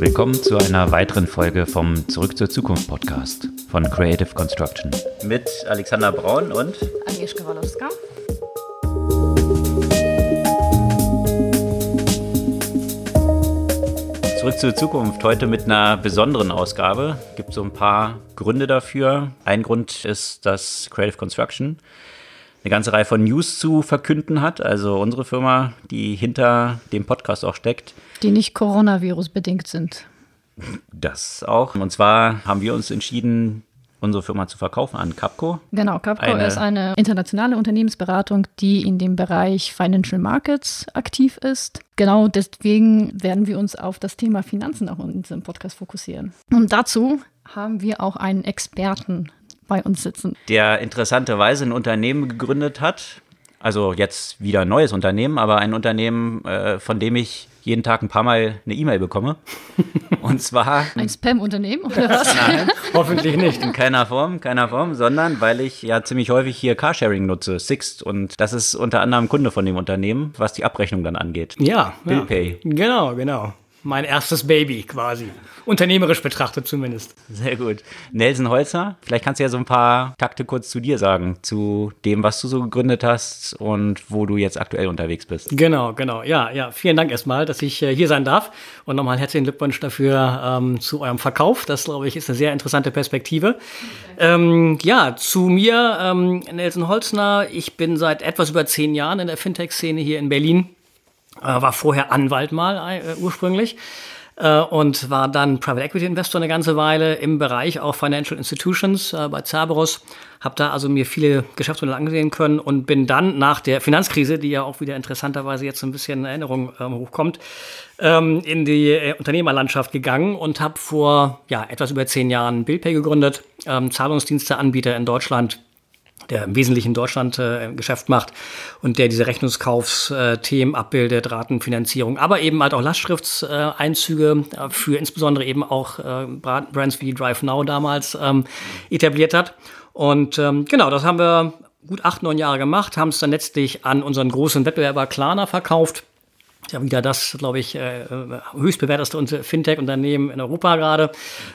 Willkommen zu einer weiteren Folge vom Zurück zur Zukunft Podcast von Creative Construction. Mit Alexander Braun und Agnieszka Walowska. Zurück zur Zukunft heute mit einer besonderen Ausgabe. Gibt so ein paar Gründe dafür. Ein Grund ist, dass Creative Construction eine ganze Reihe von News zu verkünden hat. Also unsere Firma, die hinter dem Podcast auch steckt. Die nicht Coronavirus bedingt sind. Das auch. Und zwar haben wir uns entschieden, unsere Firma zu verkaufen an Capco. Genau, Capco eine ist eine internationale Unternehmensberatung, die in dem Bereich Financial Markets aktiv ist. Genau deswegen werden wir uns auf das Thema Finanzen auch in diesem Podcast fokussieren. Und dazu haben wir auch einen Experten bei uns sitzen. Der interessanterweise ein Unternehmen gegründet hat, also jetzt wieder ein neues Unternehmen, aber ein Unternehmen, äh, von dem ich jeden Tag ein paar Mal eine E-Mail bekomme. Und zwar. Ein Spam-Unternehmen oder was? Nein, hoffentlich nicht. In keiner Form, keiner Form, sondern weil ich ja ziemlich häufig hier Carsharing nutze, Sixt. Und das ist unter anderem Kunde von dem Unternehmen, was die Abrechnung dann angeht. Ja, BillPay. Ja. Genau, genau mein erstes Baby quasi. Unternehmerisch betrachtet zumindest. Sehr gut. Nelson Holzer, vielleicht kannst du ja so ein paar Takte kurz zu dir sagen, zu dem, was du so gegründet hast und wo du jetzt aktuell unterwegs bist. Genau, genau. Ja, ja. Vielen Dank erstmal, dass ich äh, hier sein darf und nochmal herzlichen Glückwunsch dafür ähm, zu eurem Verkauf. Das, glaube ich, ist eine sehr interessante Perspektive. Ähm, ja, zu mir, ähm, Nelson Holzner. Ich bin seit etwas über zehn Jahren in der Fintech-Szene hier in Berlin war vorher Anwalt mal äh, ursprünglich äh, und war dann Private Equity Investor eine ganze Weile im Bereich auch Financial Institutions äh, bei Cerberus. Habe da also mir viele Geschäftsmodelle angesehen können und bin dann nach der Finanzkrise, die ja auch wieder interessanterweise jetzt so ein bisschen in Erinnerung ähm, hochkommt, ähm, in die äh, Unternehmerlandschaft gegangen und habe vor ja, etwas über zehn Jahren BillPay gegründet, ähm, Zahlungsdiensteanbieter in Deutschland der im Wesentlichen in Deutschland äh, Geschäft macht und der diese Rechnungskaufsthemen abbildet, Ratenfinanzierung, aber eben halt auch Lastschriftseinzüge äh, für insbesondere eben auch äh, Brands wie DriveNow damals ähm, etabliert hat. Und ähm, genau, das haben wir gut acht, neun Jahre gemacht, haben es dann letztlich an unseren großen Wettbewerber Klarna verkauft ja wieder das, glaube ich, äh, höchst bewerteste Fintech-Unternehmen in Europa gerade.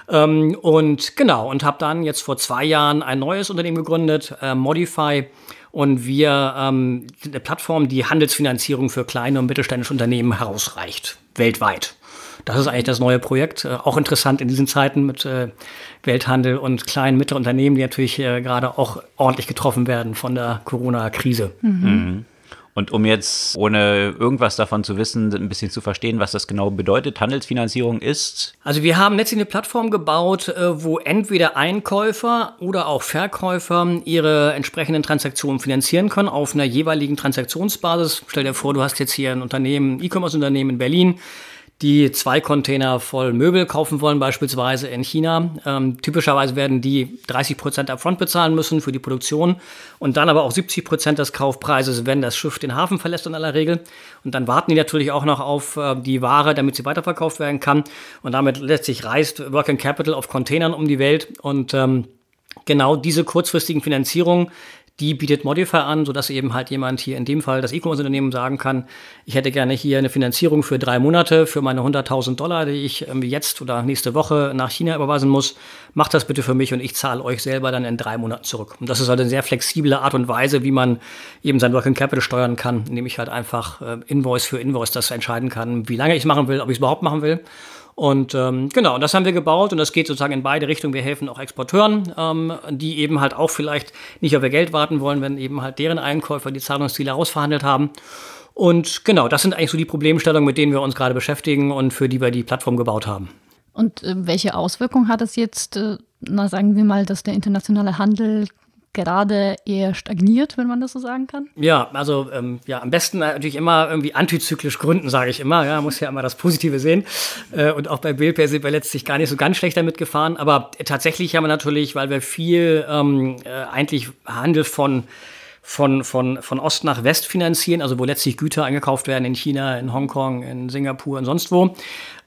Ähm, und genau, und habe dann jetzt vor zwei Jahren ein neues Unternehmen gegründet, äh, Modify. Und wir ähm, eine Plattform, die Handelsfinanzierung für kleine und mittelständische Unternehmen herausreicht, weltweit. Das ist eigentlich das neue Projekt. Äh, auch interessant in diesen Zeiten mit äh, Welthandel und kleinen, mittleren Unternehmen, die natürlich äh, gerade auch ordentlich getroffen werden von der Corona-Krise. Mhm. Mhm. Und um jetzt, ohne irgendwas davon zu wissen, ein bisschen zu verstehen, was das genau bedeutet, Handelsfinanzierung ist? Also wir haben letztlich eine Plattform gebaut, äh, wo entweder Einkäufer oder auch Verkäufer ihre entsprechenden Transaktionen finanzieren können auf einer jeweiligen Transaktionsbasis. Stell dir vor, du hast jetzt hier ein Unternehmen, E-Commerce-Unternehmen in Berlin die zwei Container voll Möbel kaufen wollen, beispielsweise in China. Ähm, typischerweise werden die 30 Prozent upfront bezahlen müssen für die Produktion und dann aber auch 70 Prozent des Kaufpreises, wenn das Schiff den Hafen verlässt in aller Regel. Und dann warten die natürlich auch noch auf äh, die Ware, damit sie weiterverkauft werden kann. Und damit letztlich reist Working Capital auf Containern um die Welt und ähm, genau diese kurzfristigen Finanzierungen die bietet Modify an, sodass eben halt jemand hier in dem Fall das E-Commerce-Unternehmen sagen kann, ich hätte gerne hier eine Finanzierung für drei Monate für meine 100.000 Dollar, die ich jetzt oder nächste Woche nach China überweisen muss. Macht das bitte für mich und ich zahle euch selber dann in drei Monaten zurück. Und das ist halt eine sehr flexible Art und Weise, wie man eben sein Working Capital steuern kann, indem ich halt einfach äh, Invoice für Invoice das entscheiden kann, wie lange ich es machen will, ob ich es überhaupt machen will. Und ähm, genau, das haben wir gebaut und das geht sozusagen in beide Richtungen. Wir helfen auch Exporteuren, ähm, die eben halt auch vielleicht nicht auf ihr Geld warten wollen, wenn eben halt deren Einkäufer die Zahlungsziele ausverhandelt haben. Und genau, das sind eigentlich so die Problemstellungen, mit denen wir uns gerade beschäftigen und für die wir die Plattform gebaut haben. Und äh, welche Auswirkungen hat es jetzt, äh, na sagen wir mal, dass der internationale Handel gerade eher stagniert, wenn man das so sagen kann? Ja, also ähm, ja, am besten natürlich immer irgendwie antizyklisch gründen, sage ich immer. Ja, muss ja immer das Positive sehen. Äh, und auch bei Billpay sind wir letztlich gar nicht so ganz schlecht damit gefahren. Aber tatsächlich haben wir natürlich, weil wir viel ähm, äh, eigentlich Handel von von, von, von Ost nach West finanzieren, also wo letztlich Güter eingekauft werden in China, in Hongkong, in Singapur und sonst wo.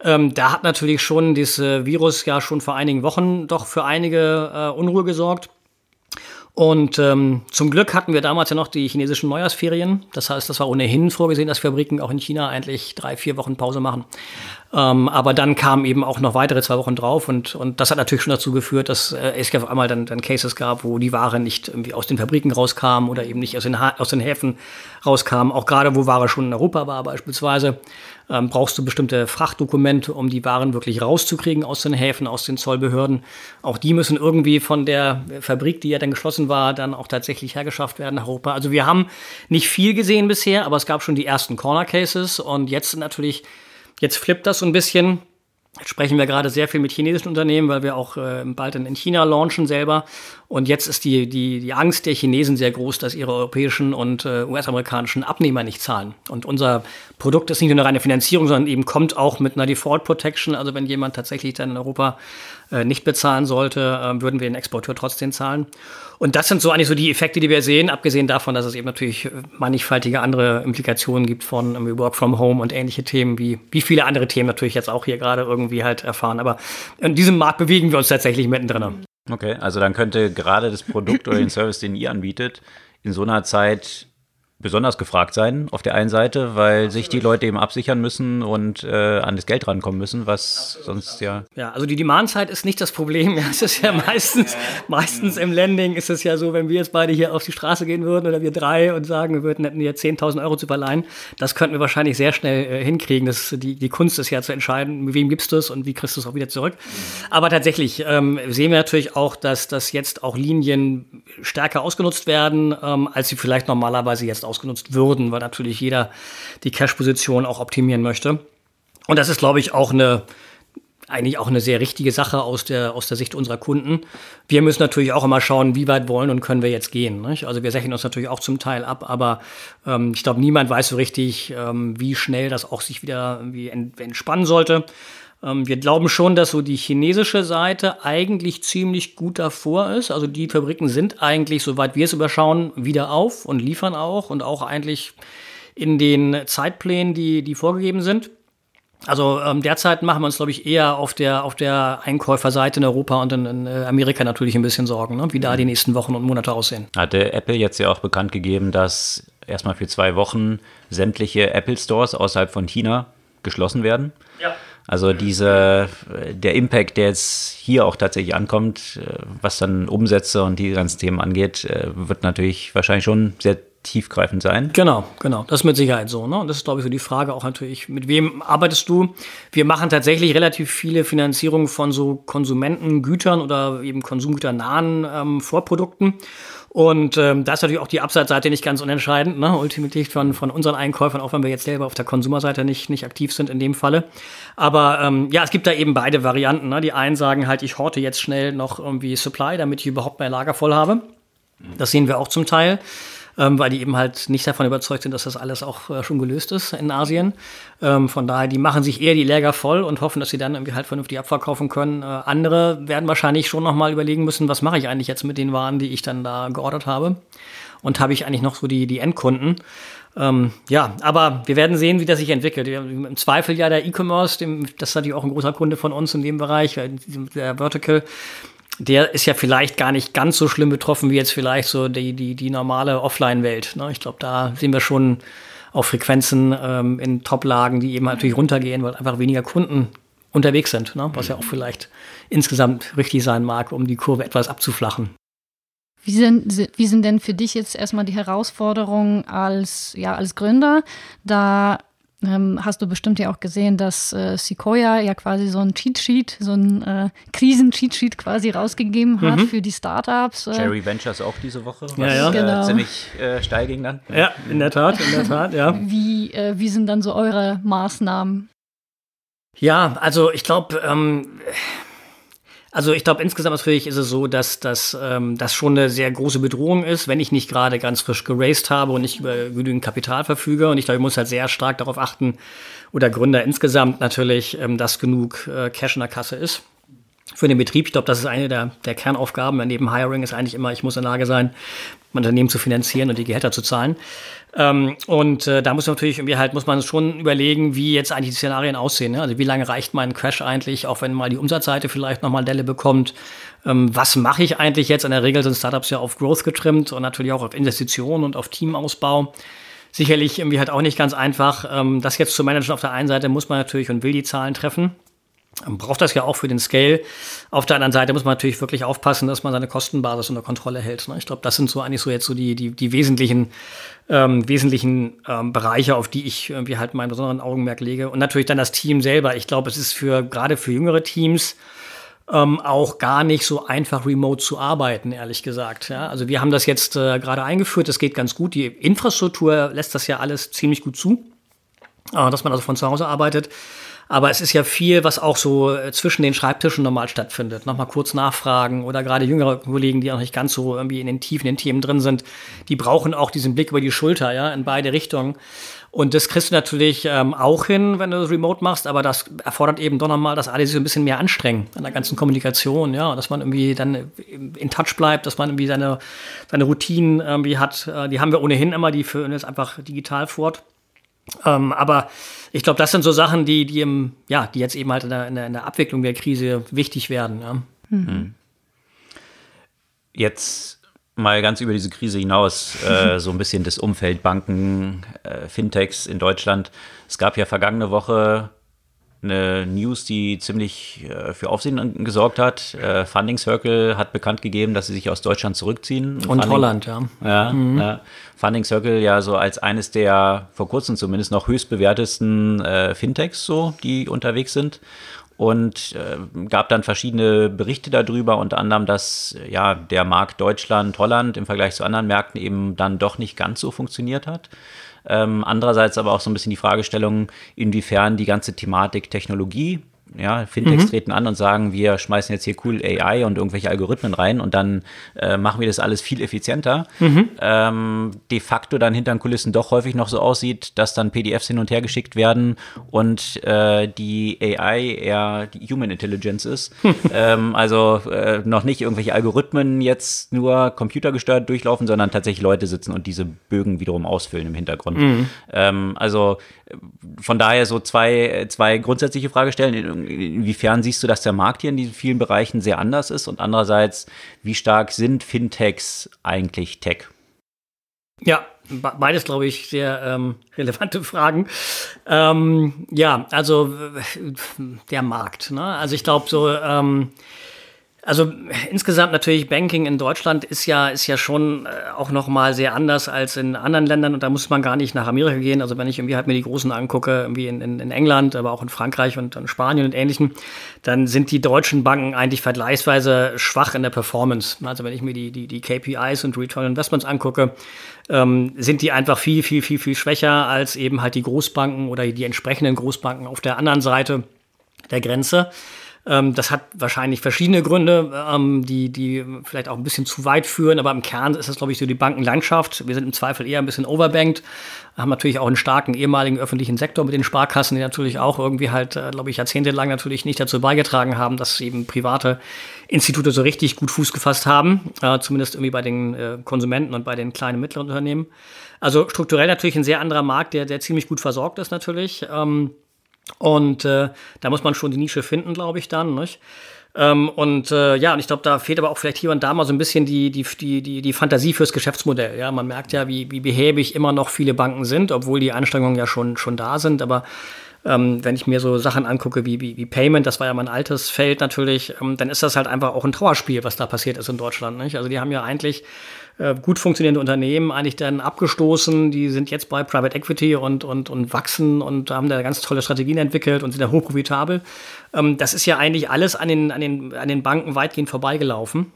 Ähm, da hat natürlich schon dieses Virus ja schon vor einigen Wochen doch für einige äh, Unruhe gesorgt. Und ähm, zum Glück hatten wir damals ja noch die chinesischen Neujahrsferien. Das heißt, das war ohnehin vorgesehen, dass Fabriken auch in China eigentlich drei, vier Wochen Pause machen. Ähm, aber dann kamen eben auch noch weitere zwei Wochen drauf und, und das hat natürlich schon dazu geführt, dass äh, es auf einmal dann, dann Cases gab, wo die Ware nicht irgendwie aus den Fabriken rauskam oder eben nicht aus den, ha aus den Häfen rauskam. Auch gerade, wo Ware schon in Europa war beispielsweise, ähm, brauchst du bestimmte Frachtdokumente, um die Waren wirklich rauszukriegen aus den Häfen, aus den Zollbehörden. Auch die müssen irgendwie von der Fabrik, die ja dann geschlossen war, dann auch tatsächlich hergeschafft werden nach Europa. Also wir haben nicht viel gesehen bisher, aber es gab schon die ersten Corner Cases und jetzt natürlich Jetzt flippt das so ein bisschen. Sprechen wir gerade sehr viel mit chinesischen Unternehmen, weil wir auch äh, bald in China launchen selber. Und jetzt ist die, die, die Angst der Chinesen sehr groß, dass ihre europäischen und äh, US-amerikanischen Abnehmer nicht zahlen. Und unser Produkt ist nicht nur eine reine Finanzierung, sondern eben kommt auch mit einer Default Protection. Also wenn jemand tatsächlich dann in Europa äh, nicht bezahlen sollte, äh, würden wir den Exporteur trotzdem zahlen. Und das sind so eigentlich so die Effekte, die wir sehen, abgesehen davon, dass es eben natürlich äh, mannigfaltige andere Implikationen gibt von ähm, Work from Home und ähnliche Themen, wie, wie viele andere Themen natürlich jetzt auch hier gerade irgendwie halt erfahren. Aber in diesem Markt bewegen wir uns tatsächlich mittendrin. Okay, also dann könnte gerade das Produkt oder den Service, den ihr anbietet, in so einer Zeit besonders gefragt sein, auf der einen Seite, weil sich die Leute eben absichern müssen und äh, an das Geld rankommen müssen, was sonst ja. Ja, also die Demandzeit ist nicht das Problem. Ja, es ist ja meistens, meistens im Landing ist es ja so, wenn wir jetzt beide hier auf die Straße gehen würden oder wir drei und sagen, wir würden hätten hier 10.000 Euro zu verleihen, das könnten wir wahrscheinlich sehr schnell äh, hinkriegen. Das, die, die Kunst ist ja zu entscheiden, mit wem gibst du es und wie kriegst du es auch wieder zurück. Aber tatsächlich ähm, sehen wir natürlich auch, dass, dass jetzt auch Linien stärker ausgenutzt werden, ähm, als sie vielleicht normalerweise jetzt ausgenutzt würden, weil natürlich jeder die Cash-Position auch optimieren möchte. Und das ist, glaube ich, auch eine, eigentlich auch eine sehr richtige Sache aus der, aus der Sicht unserer Kunden. Wir müssen natürlich auch immer schauen, wie weit wollen und können wir jetzt gehen. Nicht? Also wir sächen uns natürlich auch zum Teil ab, aber ähm, ich glaube, niemand weiß so richtig, ähm, wie schnell das auch sich wieder entspannen sollte. Ähm, wir glauben schon, dass so die chinesische Seite eigentlich ziemlich gut davor ist. Also die Fabriken sind eigentlich, soweit wir es überschauen, wieder auf und liefern auch und auch eigentlich in den Zeitplänen, die, die vorgegeben sind. Also ähm, derzeit machen wir uns, glaube ich, eher auf der, auf der Einkäuferseite in Europa und in, in äh, Amerika natürlich ein bisschen Sorgen, ne? wie da die nächsten Wochen und Monate aussehen. Hatte Apple jetzt ja auch bekannt gegeben, dass erstmal für zwei Wochen sämtliche Apple Stores außerhalb von China geschlossen werden. Ja. Also diese, der Impact, der jetzt hier auch tatsächlich ankommt, äh, was dann Umsätze und die ganzen Themen angeht, äh, wird natürlich wahrscheinlich schon sehr tiefgreifend sein. Genau, genau. Das ist mit Sicherheit so. Ne? Und das ist, glaube ich, so die Frage auch natürlich, mit wem arbeitest du? Wir machen tatsächlich relativ viele Finanzierungen von so Konsumentengütern oder eben konsumgüternahen ähm, Vorprodukten. Und ähm, da ist natürlich auch die Absatzseite nicht ganz unentscheidend, ne? ultimativ von, von unseren Einkäufern, auch wenn wir jetzt selber auf der Konsumerseite nicht, nicht aktiv sind in dem Falle. Aber ähm, ja, es gibt da eben beide Varianten. Ne? Die einen sagen halt, ich horte jetzt schnell noch irgendwie Supply, damit ich überhaupt mein Lager voll habe. Das sehen wir auch zum Teil ähm, weil die eben halt nicht davon überzeugt sind, dass das alles auch äh, schon gelöst ist in Asien. Ähm, von daher, die machen sich eher die Läger voll und hoffen, dass sie dann irgendwie halt vernünftig abverkaufen können. Äh, andere werden wahrscheinlich schon nochmal überlegen müssen, was mache ich eigentlich jetzt mit den Waren, die ich dann da geordert habe. Und habe ich eigentlich noch so die, die Endkunden? Ähm, ja, aber wir werden sehen, wie das sich entwickelt. Im Zweifel ja der E-Commerce, das ist natürlich auch ein großer Kunde von uns in dem Bereich, der Vertical der ist ja vielleicht gar nicht ganz so schlimm betroffen wie jetzt vielleicht so die, die, die normale Offline-Welt. Ne? Ich glaube, da sehen wir schon auf Frequenzen ähm, in Top-Lagen, die eben natürlich runtergehen, weil einfach weniger Kunden unterwegs sind, ne? was ja auch vielleicht insgesamt richtig sein mag, um die Kurve etwas abzuflachen. Wie sind, wie sind denn für dich jetzt erstmal die Herausforderungen als, ja, als Gründer, da ähm, hast du bestimmt ja auch gesehen, dass äh, Sequoia ja quasi so ein Cheat Sheet, so ein äh, Krisen-Cheat Sheet quasi rausgegeben hat mhm. für die Startups. Äh. Jerry Ventures auch diese Woche, was ja, ja. Äh, genau. ziemlich äh, steil ging dann. Ja, in der Tat, in der Tat, ja. Wie, äh, wie sind dann so eure Maßnahmen? Ja, also ich glaube, ähm, also ich glaube, insgesamt natürlich ist es so, dass, dass ähm, das schon eine sehr große Bedrohung ist, wenn ich nicht gerade ganz frisch geraced habe und nicht über genügend Kapital verfüge. Und ich glaube, ich muss halt sehr stark darauf achten, oder Gründer insgesamt natürlich, ähm, dass genug äh, Cash in der Kasse ist. Für den Betrieb. Ich glaube, das ist eine der, der Kernaufgaben. Neben Hiring ist eigentlich immer, ich muss in der Lage sein, mein Unternehmen zu finanzieren und die Gehälter zu zahlen. Ähm, und äh, da muss man natürlich irgendwie halt, muss man schon überlegen, wie jetzt eigentlich die Szenarien aussehen. Ne? Also wie lange reicht mein Crash eigentlich, auch wenn mal die Umsatzseite vielleicht nochmal Delle bekommt. Ähm, was mache ich eigentlich jetzt? In der Regel sind Startups ja auf Growth getrimmt und natürlich auch auf Investitionen und auf Teamausbau sicherlich irgendwie halt auch nicht ganz einfach. Ähm, das jetzt zu managen auf der einen Seite muss man natürlich und will die Zahlen treffen. Man braucht das ja auch für den Scale. Auf der anderen Seite muss man natürlich wirklich aufpassen, dass man seine Kostenbasis unter Kontrolle hält. Ne? Ich glaube, das sind so eigentlich so jetzt so die, die, die wesentlichen, ähm, wesentlichen ähm, Bereiche, auf die ich irgendwie halt meinen besonderen Augenmerk lege. Und natürlich dann das Team selber. Ich glaube, es ist für gerade für jüngere Teams ähm, auch gar nicht so einfach remote zu arbeiten, ehrlich gesagt. Ja? Also wir haben das jetzt äh, gerade eingeführt, das geht ganz gut. Die Infrastruktur lässt das ja alles ziemlich gut zu, äh, dass man also von zu Hause arbeitet. Aber es ist ja viel, was auch so äh, zwischen den Schreibtischen normal stattfindet. Nochmal kurz nachfragen oder gerade jüngere Kollegen, die auch nicht ganz so irgendwie in den Tiefen, den Themen drin sind, die brauchen auch diesen Blick über die Schulter, ja, in beide Richtungen. Und das kriegst du natürlich ähm, auch hin, wenn du das remote machst, aber das erfordert eben doch nochmal, dass alle sich ein bisschen mehr anstrengen an der ganzen Kommunikation, ja, dass man irgendwie dann in Touch bleibt, dass man irgendwie seine, seine Routinen irgendwie hat. Äh, die haben wir ohnehin immer, die führen jetzt einfach digital fort. Ähm, aber ich glaube, das sind so Sachen, die, die, im, ja, die jetzt eben halt in der, in der Abwicklung der Krise wichtig werden. Ja. Mhm. Jetzt mal ganz über diese Krise hinaus, äh, so ein bisschen das Umfeld Banken, äh, Fintechs in Deutschland. Es gab ja vergangene Woche eine News, die ziemlich äh, für Aufsehen gesorgt hat. Äh, Funding Circle hat bekannt gegeben, dass sie sich aus Deutschland zurückziehen. Und Funding, Holland, ja. Ja, mhm. ja. Funding Circle ja so als eines der vor kurzem zumindest noch höchst bewertesten äh, Fintechs, so, die unterwegs sind. Und äh, gab dann verschiedene Berichte darüber, unter anderem, dass ja der Markt Deutschland, Holland im Vergleich zu anderen Märkten eben dann doch nicht ganz so funktioniert hat. Ähm, andererseits aber auch so ein bisschen die Fragestellung, inwiefern die ganze Thematik Technologie ja, Fintechs mhm. treten an und sagen, wir schmeißen jetzt hier cool AI und irgendwelche Algorithmen rein und dann äh, machen wir das alles viel effizienter. Mhm. Ähm, de facto dann hinter den Kulissen doch häufig noch so aussieht, dass dann PDFs hin und her geschickt werden und äh, die AI eher die Human Intelligence ist. ähm, also äh, noch nicht irgendwelche Algorithmen jetzt nur computergesteuert durchlaufen, sondern tatsächlich Leute sitzen und diese Bögen wiederum ausfüllen im Hintergrund. Mhm. Ähm, also von daher so zwei, zwei grundsätzliche Fragestellungen. Inwiefern siehst du, dass der Markt hier in diesen vielen Bereichen sehr anders ist? Und andererseits, wie stark sind Fintechs eigentlich Tech? Ja, beides, glaube ich, sehr ähm, relevante Fragen. Ähm, ja, also der Markt. Ne? Also ich glaube so, ähm, also insgesamt natürlich Banking in Deutschland ist ja ist ja schon äh, auch noch mal sehr anders als in anderen Ländern und da muss man gar nicht nach Amerika gehen. Also wenn ich irgendwie halt mir die Großen angucke, irgendwie in, in, in England, aber auch in Frankreich und in Spanien und Ähnlichem, dann sind die deutschen Banken eigentlich vergleichsweise schwach in der Performance. Also wenn ich mir die die, die KPIs und Return Investments angucke, ähm, sind die einfach viel viel viel viel schwächer als eben halt die Großbanken oder die entsprechenden Großbanken auf der anderen Seite der Grenze. Ähm, das hat wahrscheinlich verschiedene Gründe, ähm, die, die vielleicht auch ein bisschen zu weit führen, aber im Kern ist das, glaube ich, so die Bankenlandschaft. Wir sind im Zweifel eher ein bisschen overbanked, haben natürlich auch einen starken ehemaligen öffentlichen Sektor mit den Sparkassen, die natürlich auch irgendwie halt, äh, glaube ich, jahrzehntelang natürlich nicht dazu beigetragen haben, dass eben private Institute so richtig gut Fuß gefasst haben, äh, zumindest irgendwie bei den äh, Konsumenten und bei den kleinen und mittleren Unternehmen. Also strukturell natürlich ein sehr anderer Markt, der, der ziemlich gut versorgt ist natürlich. Ähm, und äh, da muss man schon die Nische finden, glaube ich, dann. Nicht? Ähm, und äh, ja, und ich glaube, da fehlt aber auch vielleicht hier und da mal so ein bisschen die, die, die, die, Fantasie fürs Geschäftsmodell. Ja, man merkt ja, wie, wie behäbig immer noch viele Banken sind, obwohl die Anstrengungen ja schon, schon da sind. Aber ähm, wenn ich mir so Sachen angucke wie, wie, wie Payment, das war ja mein altes Feld natürlich, ähm, dann ist das halt einfach auch ein Trauerspiel, was da passiert ist in Deutschland. Nicht? Also die haben ja eigentlich äh, gut funktionierende Unternehmen eigentlich dann abgestoßen. Die sind jetzt bei Private Equity und, und, und wachsen und haben da ganz tolle Strategien entwickelt und sind da hochprofitabel. Ähm, das ist ja eigentlich alles an den, an, den, an den Banken weitgehend vorbeigelaufen.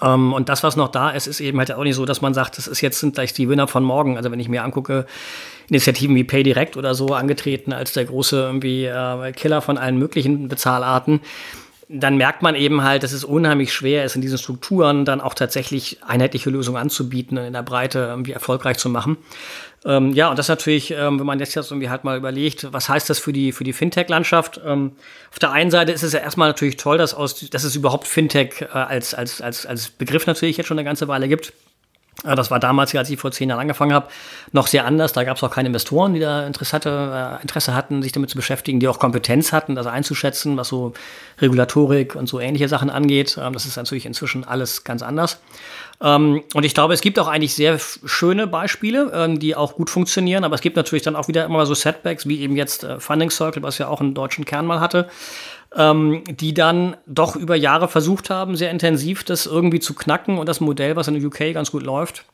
Um, ähm, und das, was noch da ist, ist eben halt auch nicht so, dass man sagt, das ist jetzt sind gleich die Winner von morgen. Also wenn ich mir angucke, Initiativen wie PayDirect oder so angetreten als der große irgendwie äh, Killer von allen möglichen Bezahlarten dann merkt man eben halt, dass es unheimlich schwer ist, in diesen Strukturen dann auch tatsächlich einheitliche Lösungen anzubieten und in der Breite irgendwie erfolgreich zu machen. Ähm, ja, und das natürlich, ähm, wenn man jetzt jetzt irgendwie halt mal überlegt, was heißt das für die, für die Fintech-Landschaft? Ähm, auf der einen Seite ist es ja erstmal natürlich toll, dass, aus, dass es überhaupt Fintech äh, als, als, als, als Begriff natürlich jetzt schon eine ganze Weile gibt. Das war damals, als ich vor zehn Jahren angefangen habe, noch sehr anders. Da gab es auch keine Investoren, die da Interesse, äh, Interesse hatten, sich damit zu beschäftigen, die auch Kompetenz hatten, das einzuschätzen, was so Regulatorik und so ähnliche Sachen angeht. Ähm, das ist natürlich inzwischen alles ganz anders. Ähm, und ich glaube, es gibt auch eigentlich sehr schöne Beispiele, ähm, die auch gut funktionieren. Aber es gibt natürlich dann auch wieder immer so Setbacks, wie eben jetzt äh, Funding Circle, was ja auch einen deutschen Kern mal hatte ähm, die dann doch über Jahre versucht haben, sehr intensiv das irgendwie zu knacken und das Modell, was in der UK ganz gut läuft,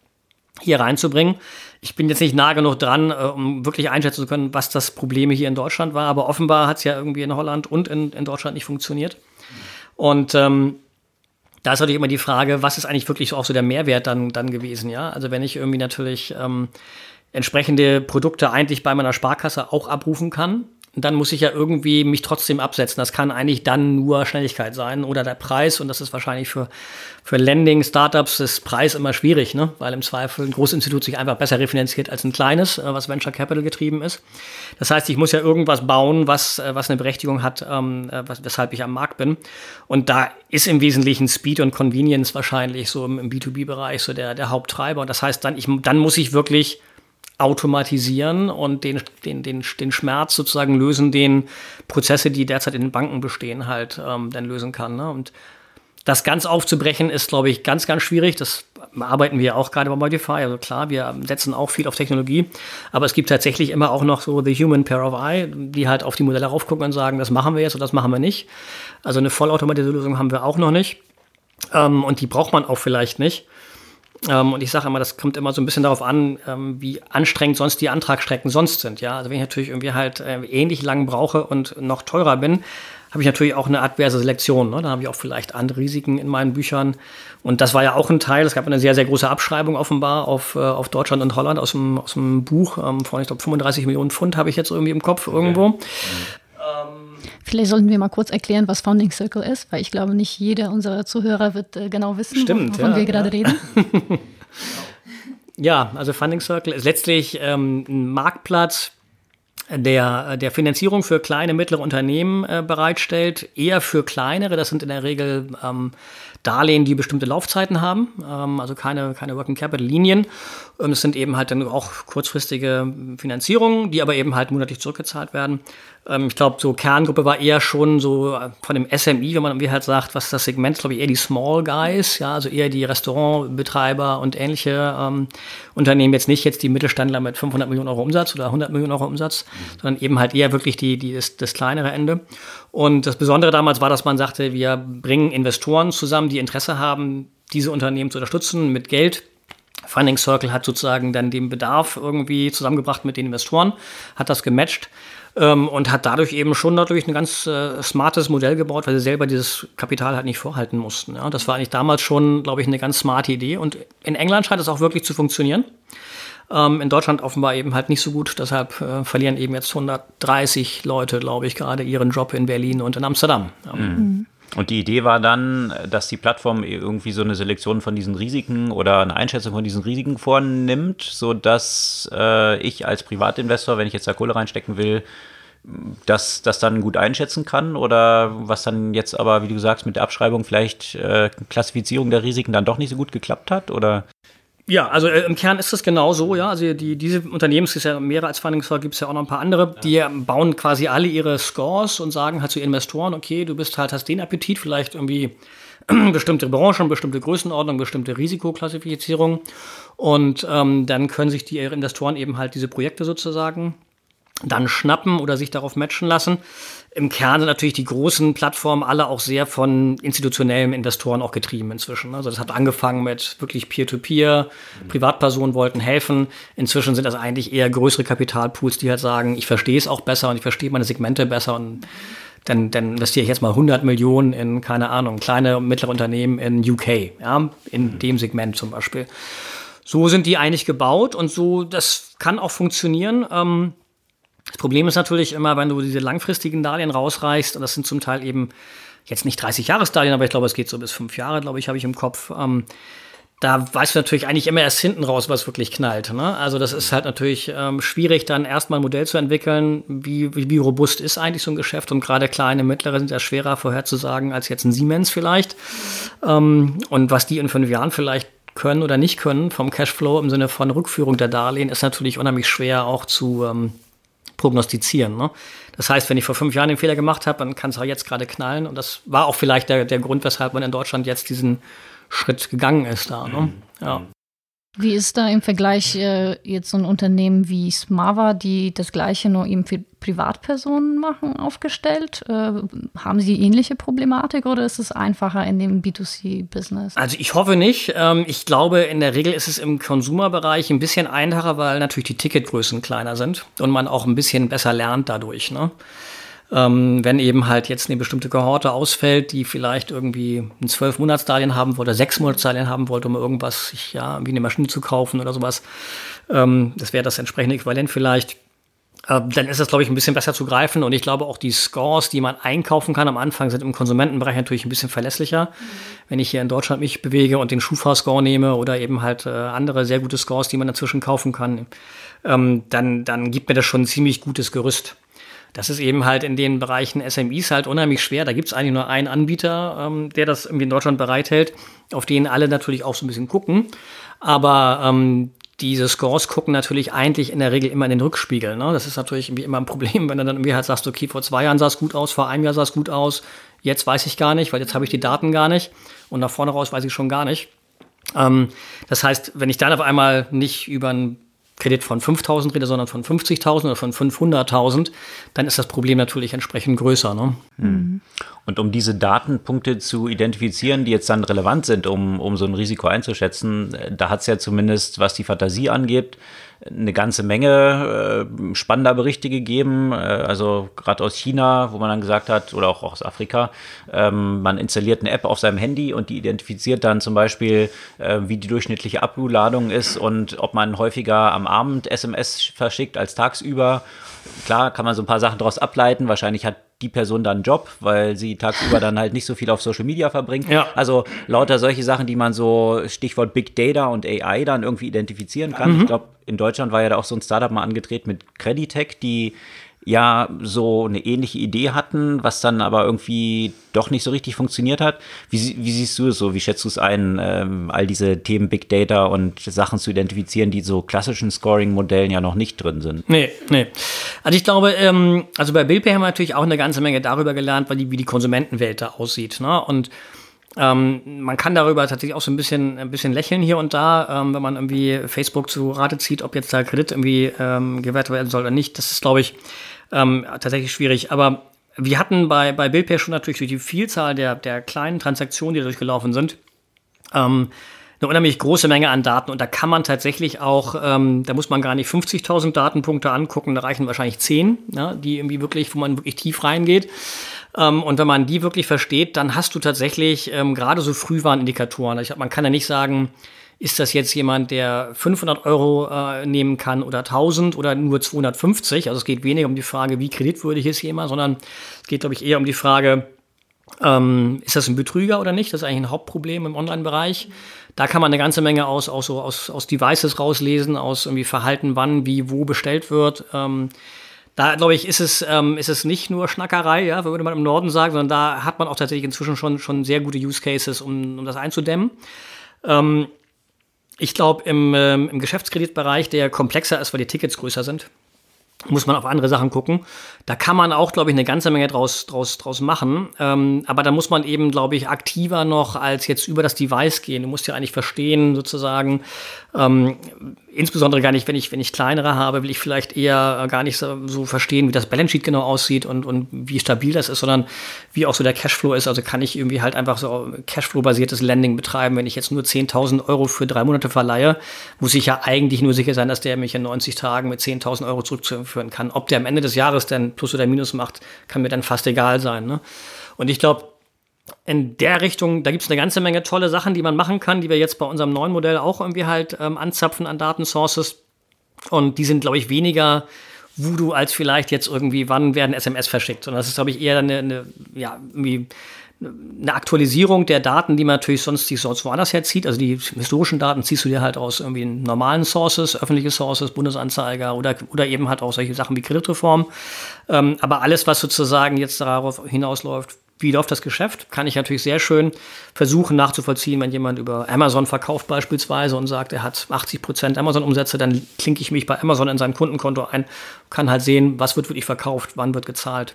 hier reinzubringen. Ich bin jetzt nicht nah genug dran, äh, um wirklich einschätzen zu können, was das Problem hier in Deutschland war, aber offenbar hat es ja irgendwie in Holland und in, in Deutschland nicht funktioniert. Und ähm, da ist natürlich immer die Frage, was ist eigentlich wirklich auch so der Mehrwert dann, dann gewesen, ja? Also wenn ich irgendwie natürlich ähm, entsprechende Produkte eigentlich bei meiner Sparkasse auch abrufen kann, dann muss ich ja irgendwie mich trotzdem absetzen. Das kann eigentlich dann nur Schnelligkeit sein oder der Preis. Und das ist wahrscheinlich für, für Lending, Startups, das Preis immer schwierig, ne? weil im Zweifel ein Großinstitut sich einfach besser refinanziert als ein kleines, äh, was Venture Capital getrieben ist. Das heißt, ich muss ja irgendwas bauen, was, äh, was eine Berechtigung hat, ähm, äh, was, weshalb ich am Markt bin. Und da ist im Wesentlichen Speed und Convenience wahrscheinlich so im, im B2B-Bereich so der, der Haupttreiber. Und das heißt, dann, ich, dann muss ich wirklich automatisieren und den, den, den, den Schmerz sozusagen lösen, den Prozesse, die derzeit in den Banken bestehen, halt ähm, dann lösen kann. Ne? Und das ganz aufzubrechen ist, glaube ich, ganz, ganz schwierig. Das arbeiten wir auch gerade bei Modify. Also klar, wir setzen auch viel auf Technologie, aber es gibt tatsächlich immer auch noch so the human pair of eye, die halt auf die Modelle raufgucken und sagen, das machen wir jetzt oder das machen wir nicht. Also eine vollautomatisierte Lösung haben wir auch noch nicht. Ähm, und die braucht man auch vielleicht nicht. Ähm, und ich sage immer, das kommt immer so ein bisschen darauf an, ähm, wie anstrengend sonst die Antragsstrecken sonst sind. Ja, also wenn ich natürlich irgendwie halt äh, ähnlich lang brauche und noch teurer bin, habe ich natürlich auch eine adverse Selektion. Ne? Da habe ich auch vielleicht andere Risiken in meinen Büchern. Und das war ja auch ein Teil. Es gab eine sehr, sehr große Abschreibung offenbar auf, äh, auf Deutschland und Holland aus dem, aus dem Buch ähm, von, ich glaube, 35 Millionen Pfund habe ich jetzt irgendwie im Kopf irgendwo. Okay. Mhm. Vielleicht sollten wir mal kurz erklären, was Founding Circle ist, weil ich glaube, nicht jeder unserer Zuhörer wird äh, genau wissen, Stimmt, wovon ja, wir gerade ja. reden. ja, also Funding Circle ist letztlich ähm, ein Marktplatz, der, der Finanzierung für kleine, mittlere Unternehmen äh, bereitstellt, eher für kleinere. Das sind in der Regel ähm, Darlehen, die bestimmte Laufzeiten haben, ähm, also keine, keine Working Capital Linien. Ähm, es sind eben halt dann auch kurzfristige Finanzierungen, die aber eben halt monatlich zurückgezahlt werden. Ähm, ich glaube, so Kerngruppe war eher schon so äh, von dem SMI, wenn man wie halt sagt, was das Segment, glaube ich, eher die Small Guys, ja, also eher die Restaurantbetreiber und ähnliche ähm, Unternehmen, jetzt nicht jetzt die Mittelständler mit 500 Millionen Euro Umsatz oder 100 Millionen Euro Umsatz, mhm. sondern eben halt eher wirklich die, die das, das kleinere Ende. Und das Besondere damals war, dass man sagte, wir bringen Investoren zusammen, die Interesse haben, diese Unternehmen zu unterstützen mit Geld. Funding Circle hat sozusagen dann den Bedarf irgendwie zusammengebracht mit den Investoren, hat das gematcht ähm, und hat dadurch eben schon natürlich ein ganz äh, smartes Modell gebaut, weil sie selber dieses Kapital halt nicht vorhalten mussten. Ja. Das war eigentlich damals schon, glaube ich, eine ganz smarte Idee. Und in England scheint es auch wirklich zu funktionieren. Ähm, in Deutschland offenbar eben halt nicht so gut. Deshalb äh, verlieren eben jetzt 130 Leute, glaube ich, gerade ihren Job in Berlin und in Amsterdam. Mhm. Und die Idee war dann, dass die Plattform irgendwie so eine Selektion von diesen Risiken oder eine Einschätzung von diesen Risiken vornimmt, sodass äh, ich als Privatinvestor, wenn ich jetzt da Kohle reinstecken will, das, das dann gut einschätzen kann oder was dann jetzt aber, wie du sagst, mit der Abschreibung vielleicht äh, Klassifizierung der Risiken dann doch nicht so gut geklappt hat oder? Ja, also äh, im Kern ist das genau so, ja. Also die, diese Unternehmen, es ist ja mehrere als Funding Store, gibt es ja auch noch ein paar andere, ja. die bauen quasi alle ihre Scores und sagen halt zu Investoren, okay, du bist halt, hast den Appetit, vielleicht irgendwie bestimmte Branchen, bestimmte Größenordnung, bestimmte Risikoklassifizierung. Und ähm, dann können sich die Investoren eben halt diese Projekte sozusagen dann schnappen oder sich darauf matchen lassen. Im Kern sind natürlich die großen Plattformen alle auch sehr von institutionellen Investoren auch getrieben inzwischen. Also das hat angefangen mit wirklich Peer-to-Peer, -Peer. Privatpersonen wollten helfen. Inzwischen sind das eigentlich eher größere Kapitalpools, die halt sagen, ich verstehe es auch besser und ich verstehe meine Segmente besser und dann, dann investiere ich jetzt mal 100 Millionen in, keine Ahnung, kleine und mittlere Unternehmen in UK, ja, in dem Segment zum Beispiel. So sind die eigentlich gebaut und so, das kann auch funktionieren. Ähm, das Problem ist natürlich immer, wenn du diese langfristigen Darlehen rausreichst, und das sind zum Teil eben jetzt nicht 30 Jahresdarlehen, aber ich glaube, es geht so bis fünf Jahre, glaube ich, habe ich im Kopf. Ähm, da weißt du natürlich eigentlich immer erst hinten raus, was wirklich knallt. Ne? Also das ist halt natürlich ähm, schwierig, dann erstmal ein Modell zu entwickeln, wie, wie, wie, robust ist eigentlich so ein Geschäft. Und gerade kleine, mittlere sind ja schwerer vorherzusagen als jetzt ein Siemens vielleicht. Ähm, und was die in fünf Jahren vielleicht können oder nicht können vom Cashflow im Sinne von Rückführung der Darlehen, ist natürlich unheimlich schwer auch zu ähm, prognostizieren. Ne? Das heißt, wenn ich vor fünf Jahren den Fehler gemacht habe, dann kann es auch jetzt gerade knallen. Und das war auch vielleicht der, der Grund, weshalb man in Deutschland jetzt diesen Schritt gegangen ist da. Ne? Mhm. Ja. Wie ist da im Vergleich äh, jetzt so ein Unternehmen wie Smava, die das gleiche nur eben für Privatpersonen machen, aufgestellt? Äh, haben Sie ähnliche Problematik oder ist es einfacher in dem B2C-Business? Also ich hoffe nicht. Ähm, ich glaube, in der Regel ist es im Konsumerbereich ein bisschen einfacher, weil natürlich die Ticketgrößen kleiner sind und man auch ein bisschen besser lernt dadurch. Ne? Ähm, wenn eben halt jetzt eine bestimmte Kohorte ausfällt, die vielleicht irgendwie ein zwölf Monatsdarlehen haben wollte, sechs Monatsdarlehen haben wollte, um irgendwas, sich, ja, wie eine Maschine zu kaufen oder sowas, ähm, das wäre das entsprechende Äquivalent vielleicht. Äh, dann ist das, glaube ich, ein bisschen besser zu greifen. Und ich glaube auch die Scores, die man einkaufen kann am Anfang, sind im Konsumentenbereich natürlich ein bisschen verlässlicher. Mhm. Wenn ich hier in Deutschland mich bewege und den Schufa-Score nehme oder eben halt äh, andere sehr gute Scores, die man dazwischen kaufen kann, ähm, dann, dann gibt mir das schon ein ziemlich gutes Gerüst. Das ist eben halt in den Bereichen SMIs halt unheimlich schwer. Da gibt es eigentlich nur einen Anbieter, ähm, der das irgendwie in Deutschland bereithält, auf den alle natürlich auch so ein bisschen gucken. Aber ähm, diese Scores gucken natürlich eigentlich in der Regel immer in den Rückspiegel. Ne? Das ist natürlich irgendwie immer ein Problem, wenn du dann irgendwie halt sagst, okay, vor zwei Jahren sah es gut aus, vor einem Jahr sah es gut aus, jetzt weiß ich gar nicht, weil jetzt habe ich die Daten gar nicht und nach vorne raus weiß ich schon gar nicht. Ähm, das heißt, wenn ich dann auf einmal nicht über ein Kredit von 5.000 rede, sondern von 50.000 oder von 500.000, dann ist das Problem natürlich entsprechend größer. Ne? Mhm. Und um diese Datenpunkte zu identifizieren, die jetzt dann relevant sind, um, um so ein Risiko einzuschätzen, äh, da hat es ja zumindest, was die Fantasie angeht, eine ganze Menge äh, spannender Berichte gegeben, äh, also gerade aus China, wo man dann gesagt hat, oder auch aus Afrika, ähm, man installiert eine App auf seinem Handy und die identifiziert dann zum Beispiel, äh, wie die durchschnittliche Abladung ist und ob man häufiger am Abend SMS verschickt als tagsüber. Klar kann man so ein paar Sachen daraus ableiten. Wahrscheinlich hat die Person dann einen Job, weil sie tagsüber dann halt nicht so viel auf Social Media verbringt. Ja. Also lauter solche Sachen, die man so, Stichwort Big Data und AI dann irgendwie identifizieren kann. Mhm. Ich glaube, in Deutschland war ja da auch so ein Startup mal angetreten mit Creditech, die ja so eine ähnliche Idee hatten, was dann aber irgendwie doch nicht so richtig funktioniert hat. Wie, wie siehst du es so? Wie schätzt du es ein, ähm, all diese Themen Big Data und Sachen zu identifizieren, die so klassischen Scoring-Modellen ja noch nicht drin sind? Nee, nee. Also ich glaube, ähm, also bei Billpay haben wir natürlich auch eine ganze Menge darüber gelernt, weil die, wie die Konsumentenwelt da aussieht. Ne? Und ähm, man kann darüber tatsächlich auch so ein bisschen, ein bisschen lächeln hier und da, ähm, wenn man irgendwie Facebook zu Rate zieht, ob jetzt da Kredit irgendwie ähm, gewährt werden soll oder nicht. Das ist, glaube ich, ähm, tatsächlich schwierig. Aber wir hatten bei, bei Billpay schon natürlich durch die Vielzahl der, der kleinen Transaktionen, die durchgelaufen sind, ähm, eine unheimlich große Menge an Daten. Und da kann man tatsächlich auch, ähm, da muss man gar nicht 50.000 Datenpunkte angucken, da reichen wahrscheinlich 10, ja, die irgendwie wirklich, wo man wirklich tief reingeht. Ähm, und wenn man die wirklich versteht, dann hast du tatsächlich ähm, gerade so Frühwarnindikatoren. Ich, man kann ja nicht sagen, ist das jetzt jemand, der 500 Euro äh, nehmen kann oder 1000 oder nur 250? Also es geht weniger um die Frage, wie kreditwürdig ist jemand, sondern es geht, glaube ich, eher um die Frage, ähm, ist das ein Betrüger oder nicht? Das ist eigentlich ein Hauptproblem im Online-Bereich. Da kann man eine ganze Menge aus, auch so aus, aus Devices rauslesen, aus irgendwie Verhalten, wann, wie, wo bestellt wird. Ähm, da, glaube ich, ist es, ähm, ist es nicht nur Schnackerei, ja, würde man im Norden sagen, sondern da hat man auch tatsächlich inzwischen schon, schon sehr gute Use Cases, um, um das einzudämmen. Ähm, ich glaube, im, ähm, im Geschäftskreditbereich, der komplexer ist, weil die Tickets größer sind, muss man auf andere Sachen gucken. Da kann man auch, glaube ich, eine ganze Menge draus, draus, draus machen. Ähm, aber da muss man eben, glaube ich, aktiver noch als jetzt über das Device gehen. Du musst ja eigentlich verstehen, sozusagen, ähm, insbesondere gar nicht, wenn ich, wenn ich kleinere habe, will ich vielleicht eher gar nicht so, so, verstehen, wie das Balance Sheet genau aussieht und, und wie stabil das ist, sondern wie auch so der Cashflow ist. Also kann ich irgendwie halt einfach so Cashflow-basiertes Lending betreiben. Wenn ich jetzt nur 10.000 Euro für drei Monate verleihe, muss ich ja eigentlich nur sicher sein, dass der mich in 90 Tagen mit 10.000 Euro zurückführen kann. Ob der am Ende des Jahres dann Plus oder Minus macht, kann mir dann fast egal sein. Ne? Und ich glaube, in der Richtung, da gibt es eine ganze Menge tolle Sachen, die man machen kann, die wir jetzt bei unserem neuen Modell auch irgendwie halt ähm, anzapfen an Datensources. Und die sind, glaube ich, weniger du als vielleicht jetzt irgendwie, wann werden SMS verschickt. Und das ist, glaube ich, eher eine, eine ja, irgendwie eine Aktualisierung der Daten, die man natürlich sonst die sonst woanders herzieht. Also die historischen Daten ziehst du dir halt aus irgendwie normalen Sources, öffentliche Sources, Bundesanzeiger oder, oder eben halt auch solche Sachen wie Kreditreform. Ähm, aber alles, was sozusagen jetzt darauf hinausläuft, wie läuft das Geschäft, kann ich natürlich sehr schön versuchen nachzuvollziehen, wenn jemand über Amazon verkauft beispielsweise und sagt, er hat 80 Prozent Amazon-Umsätze, dann klinke ich mich bei Amazon in seinem Kundenkonto ein, kann halt sehen, was wird wirklich verkauft, wann wird gezahlt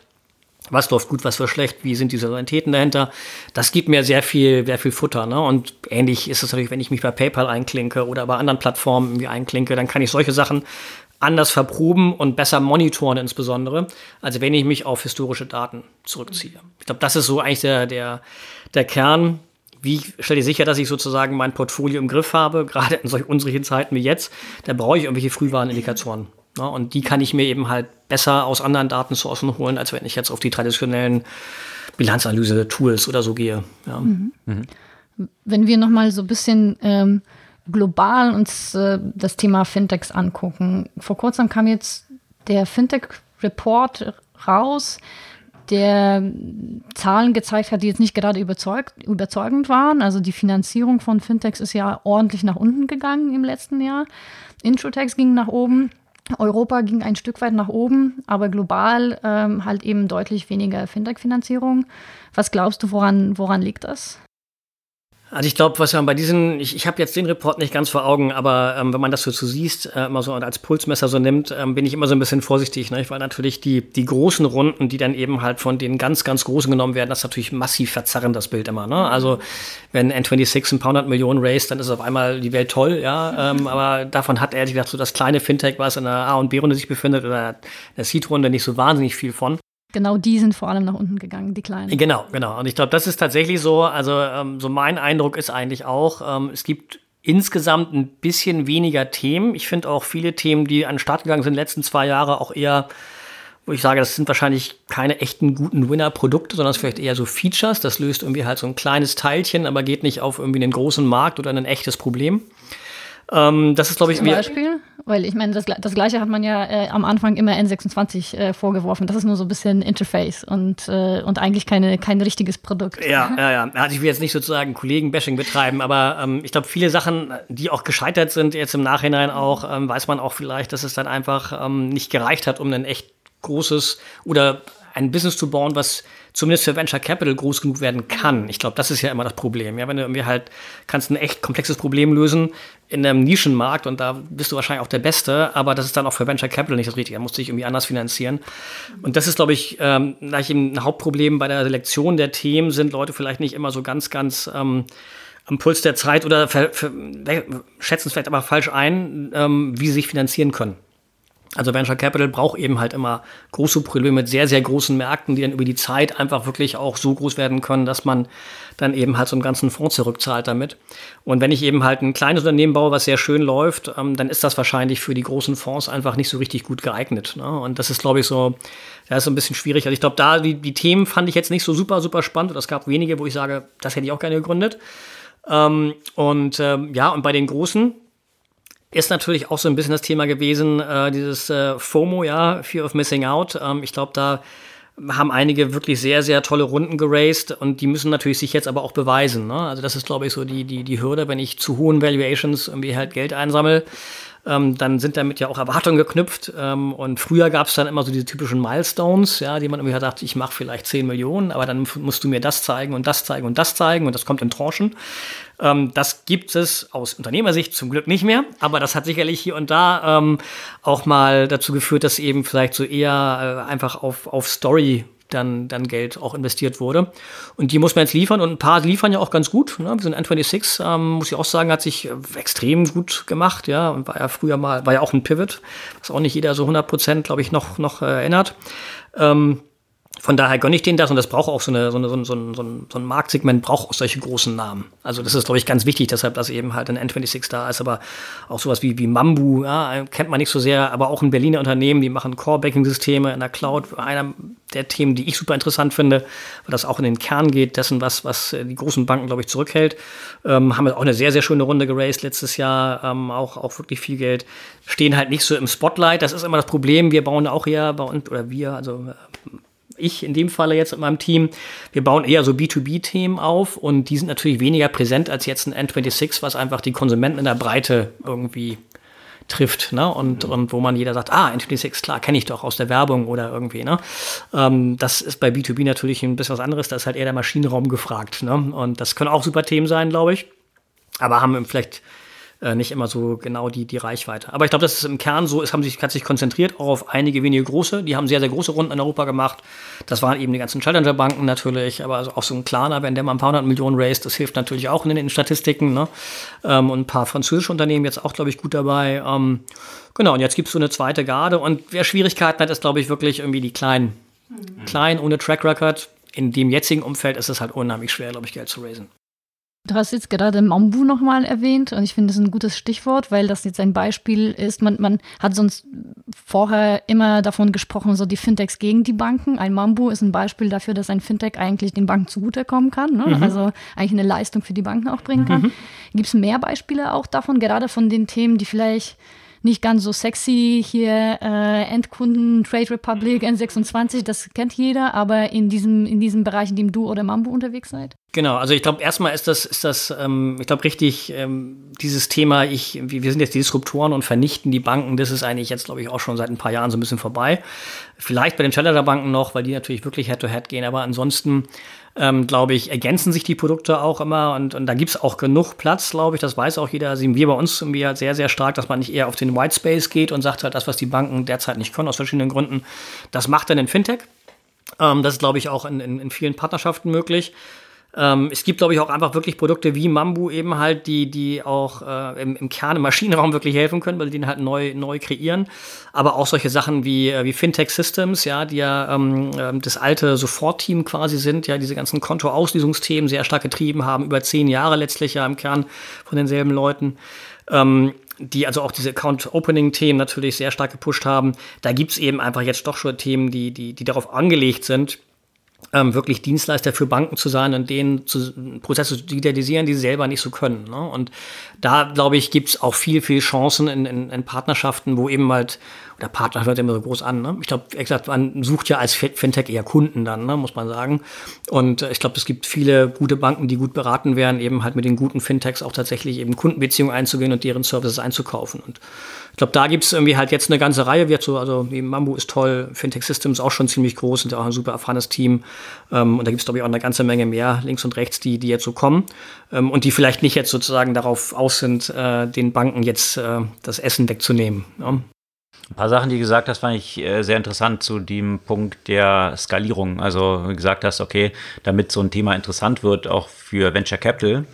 was läuft gut, was wird schlecht, wie sind die Saisonalitäten dahinter. Das gibt mir sehr viel, sehr viel Futter. Ne? Und ähnlich ist es natürlich, wenn ich mich bei PayPal einklinke oder bei anderen Plattformen irgendwie einklinke, dann kann ich solche Sachen anders verproben und besser monitoren insbesondere, als wenn ich mich auf historische Daten zurückziehe. Ich glaube, das ist so eigentlich der, der, der Kern. Wie stelle ich sicher, dass ich sozusagen mein Portfolio im Griff habe, gerade in solch unsicheren Zeiten wie jetzt? Da brauche ich irgendwelche Frühwarnindikatoren. Ne? Und die kann ich mir eben halt besser aus anderen Datensourcen holen, als wenn ich jetzt auf die traditionellen Bilanzanalyse-Tools oder so gehe. Ja. Mhm. Mhm. Wenn wir nochmal so ein bisschen ähm, global uns äh, das Thema Fintechs angucken. Vor kurzem kam jetzt der Fintech-Report raus, der Zahlen gezeigt hat, die jetzt nicht gerade überzeugt, überzeugend waren. Also die Finanzierung von Fintechs ist ja ordentlich nach unten gegangen im letzten Jahr. Introtex ging nach oben. Europa ging ein Stück weit nach oben, aber global ähm, halt eben deutlich weniger Fintech-Finanzierung. Was glaubst du, woran, woran liegt das? Also ich glaube, was man bei diesen, ich, ich habe jetzt den Report nicht ganz vor Augen, aber ähm, wenn man das so, so siehst, äh, immer so als Pulsmesser so nimmt, ähm, bin ich immer so ein bisschen vorsichtig, ne? weil natürlich die, die großen Runden, die dann eben halt von den ganz, ganz großen genommen werden, das ist natürlich massiv verzerren, das Bild immer. Ne? Also wenn N26 ein paar hundert Millionen race, dann ist auf einmal die Welt toll, ja, ähm, aber davon hat ehrlich gesagt so das kleine Fintech, was in der A- und B-Runde sich befindet oder der Seed-Runde nicht so wahnsinnig viel von. Genau die sind vor allem nach unten gegangen, die kleinen. Genau, genau. Und ich glaube, das ist tatsächlich so. Also, ähm, so mein Eindruck ist eigentlich auch, ähm, es gibt insgesamt ein bisschen weniger Themen. Ich finde auch viele Themen, die an den Start gegangen sind, in den letzten zwei Jahre auch eher, wo ich sage, das sind wahrscheinlich keine echten guten Winner-Produkte, sondern es vielleicht eher so Features. Das löst irgendwie halt so ein kleines Teilchen, aber geht nicht auf irgendwie einen großen Markt oder ein echtes Problem. Ähm, das ist, glaube ich, Zum Beispiel, weil ich meine, das, das, Gleiche hat man ja äh, am Anfang immer N26 äh, vorgeworfen. Das ist nur so ein bisschen Interface und, äh, und eigentlich keine, kein richtiges Produkt. Ja, ja, ja. Also ich will jetzt nicht sozusagen Kollegen-Bashing betreiben, aber ähm, ich glaube, viele Sachen, die auch gescheitert sind, jetzt im Nachhinein auch, ähm, weiß man auch vielleicht, dass es dann einfach ähm, nicht gereicht hat, um ein echt großes oder ein Business zu bauen, was zumindest für Venture Capital groß genug werden kann. Ich glaube, das ist ja immer das Problem. Ja, wenn du irgendwie halt kannst ein echt komplexes Problem lösen in einem Nischenmarkt und da bist du wahrscheinlich auch der Beste, aber das ist dann auch für Venture Capital nicht das Richtige. Da musst du dich irgendwie anders finanzieren. Und das ist, glaube ich, ähm, ein Hauptproblem bei der Selektion der Themen sind Leute vielleicht nicht immer so ganz, ganz ähm, am Puls der Zeit oder schätzen es vielleicht aber falsch ein, ähm, wie sie sich finanzieren können. Also Venture Capital braucht eben halt immer große Probleme mit sehr, sehr großen Märkten, die dann über die Zeit einfach wirklich auch so groß werden können, dass man dann eben halt so einen ganzen Fonds zurückzahlt damit. Und wenn ich eben halt ein kleines Unternehmen baue, was sehr schön läuft, ähm, dann ist das wahrscheinlich für die großen Fonds einfach nicht so richtig gut geeignet. Ne? Und das ist, glaube ich, so, ja, ist so ein bisschen schwierig. Also ich glaube, da die, die Themen fand ich jetzt nicht so super, super spannend. Und es gab wenige, wo ich sage, das hätte ich auch gerne gegründet. Ähm, und ähm, ja, und bei den großen, ist natürlich auch so ein bisschen das Thema gewesen, äh, dieses äh, FOMO, ja, Fear of Missing Out. Ähm, ich glaube, da haben einige wirklich sehr, sehr tolle Runden geraced und die müssen natürlich sich jetzt aber auch beweisen. Ne? Also das ist, glaube ich, so die, die, die Hürde, wenn ich zu hohen Valuations irgendwie halt Geld einsammle, ähm, dann sind damit ja auch Erwartungen geknüpft. Ähm, und früher gab es dann immer so diese typischen Milestones, ja, die man irgendwie dachte, ich mache vielleicht 10 Millionen, aber dann musst du mir das zeigen und das zeigen und das zeigen und das kommt in Tranchen. Ähm, das gibt es aus Unternehmersicht zum Glück nicht mehr, aber das hat sicherlich hier und da ähm, auch mal dazu geführt, dass eben vielleicht so eher äh, einfach auf, auf Story dann, dann Geld auch investiert wurde. Und die muss man jetzt liefern und ein paar liefern ja auch ganz gut. Ne? Wir sind N26, ähm, muss ich auch sagen, hat sich extrem gut gemacht, ja, und war ja früher mal, war ja auch ein Pivot, was auch nicht jeder so 100 Prozent, glaube ich, noch, noch äh, erinnert. Ähm, von daher gönne ich denen das und das braucht auch so, eine, so, eine, so, ein, so, ein, so ein Marktsegment, braucht auch solche großen Namen. Also das ist, glaube ich, ganz wichtig, deshalb, dass eben halt ein N26 da ist, aber auch sowas wie, wie Mambu, ja, kennt man nicht so sehr, aber auch ein Berliner Unternehmen, die machen Core-Banking-Systeme in der Cloud. Einer der Themen, die ich super interessant finde, weil das auch in den Kern geht, dessen, was, was die großen Banken, glaube ich, zurückhält. Ähm, haben wir auch eine sehr, sehr schöne Runde geraced letztes Jahr, ähm, auch, auch wirklich viel Geld. Stehen halt nicht so im Spotlight, das ist immer das Problem. Wir bauen auch ja bei uns, oder wir, also ich in dem Falle jetzt mit meinem Team, wir bauen eher so B2B-Themen auf und die sind natürlich weniger präsent als jetzt ein N26, was einfach die Konsumenten in der Breite irgendwie trifft, ne? Und, mhm. und wo man jeder sagt, ah, N26, klar, kenne ich doch aus der Werbung oder irgendwie, ne? Ähm, das ist bei B2B natürlich ein bisschen was anderes, da ist halt eher der Maschinenraum gefragt, ne? Und das können auch super Themen sein, glaube ich. Aber haben vielleicht äh, nicht immer so genau die, die Reichweite. Aber ich glaube, das ist im Kern so, es haben sich, hat sich konzentriert auch auf einige wenige große. Die haben sehr, sehr große Runden in Europa gemacht. Das waren eben die ganzen Challenger-Banken natürlich, aber also auch so ein Klarner, wenn der mal ein paar hundert Millionen raised, das hilft natürlich auch in den Statistiken. Ne? Ähm, und ein paar französische Unternehmen jetzt auch, glaube ich, gut dabei. Ähm, genau, und jetzt gibt es so eine zweite Garde. Und wer Schwierigkeiten hat, ist, glaube ich, wirklich irgendwie die Kleinen. Mhm. Klein, ohne Track Record. In dem jetzigen Umfeld ist es halt unheimlich schwer, glaube ich, Geld zu raisen. Du hast jetzt gerade Mambu nochmal erwähnt und ich finde das ein gutes Stichwort, weil das jetzt ein Beispiel ist. Man, man hat sonst vorher immer davon gesprochen, so die Fintechs gegen die Banken. Ein Mambu ist ein Beispiel dafür, dass ein Fintech eigentlich den Banken zugutekommen kann, ne? mhm. also eigentlich eine Leistung für die Banken auch bringen kann. Mhm. Gibt es mehr Beispiele auch davon, gerade von den Themen, die vielleicht nicht ganz so sexy hier äh, Endkunden, Trade Republic, N26, das kennt jeder, aber in diesem, in diesem Bereich, in dem du oder Mambo unterwegs seid? Genau, also ich glaube, erstmal ist das, ist das ähm, ich glaube, richtig, ähm, dieses Thema, ich, wir sind jetzt die Disruptoren und vernichten die Banken, das ist eigentlich jetzt, glaube ich, auch schon seit ein paar Jahren so ein bisschen vorbei. Vielleicht bei den Challenger-Banken noch, weil die natürlich wirklich Head-to-Head -head gehen, aber ansonsten ähm, glaube ich, ergänzen sich die Produkte auch immer und, und da gibt es auch genug Platz, glaube ich, das weiß auch jeder. Sehen wir bei uns irgendwie halt sehr, sehr stark, dass man nicht eher auf den White Space geht und sagt halt, das, was die Banken derzeit nicht können, aus verschiedenen Gründen, das macht dann ein Fintech. Ähm, das ist, glaube ich, auch in, in, in vielen Partnerschaften möglich. Ähm, es gibt, glaube ich, auch einfach wirklich Produkte wie Mambu eben halt, die, die auch äh, im, im Kern im Maschinenraum wirklich helfen können, weil die den halt neu, neu kreieren. Aber auch solche Sachen wie, äh, wie Fintech Systems, ja, die ja ähm, ähm das alte Support-Team quasi sind, ja, diese ganzen Kontoauslösungsthemen sehr stark getrieben haben, über zehn Jahre letztlich ja im Kern von denselben Leuten. Ähm, die also auch diese Account-Opening-Themen natürlich sehr stark gepusht haben. Da gibt es eben einfach jetzt doch schon Themen, die, die, die darauf angelegt sind, ähm, wirklich Dienstleister für Banken zu sein und denen zu, Prozesse zu digitalisieren, die sie selber nicht so können. Ne? Und da, glaube ich, gibt es auch viel, viel Chancen in, in, in, Partnerschaften, wo eben halt, oder Partner hört immer so groß an. Ne? Ich glaube, exakt, man sucht ja als Fintech eher Kunden dann, ne? muss man sagen. Und äh, ich glaube, es gibt viele gute Banken, die gut beraten werden, eben halt mit den guten Fintechs auch tatsächlich eben Kundenbeziehungen einzugehen und deren Services einzukaufen. Und ich glaube, da gibt es irgendwie halt jetzt eine ganze Reihe. Wird so, also wie Mambo ist toll, Fintech Systems auch schon ziemlich groß, sind ja auch ein super erfahrenes Team. Ähm, und da gibt es, glaube ich, auch eine ganze Menge mehr links und rechts, die, die jetzt so kommen. Ähm, und die vielleicht nicht jetzt sozusagen darauf aus sind, äh, den Banken jetzt äh, das Essen wegzunehmen. Ja. Ein paar Sachen, die du gesagt hast, fand ich äh, sehr interessant zu dem Punkt der Skalierung. Also, wie gesagt hast, okay, damit so ein Thema interessant wird, auch für Venture Capital,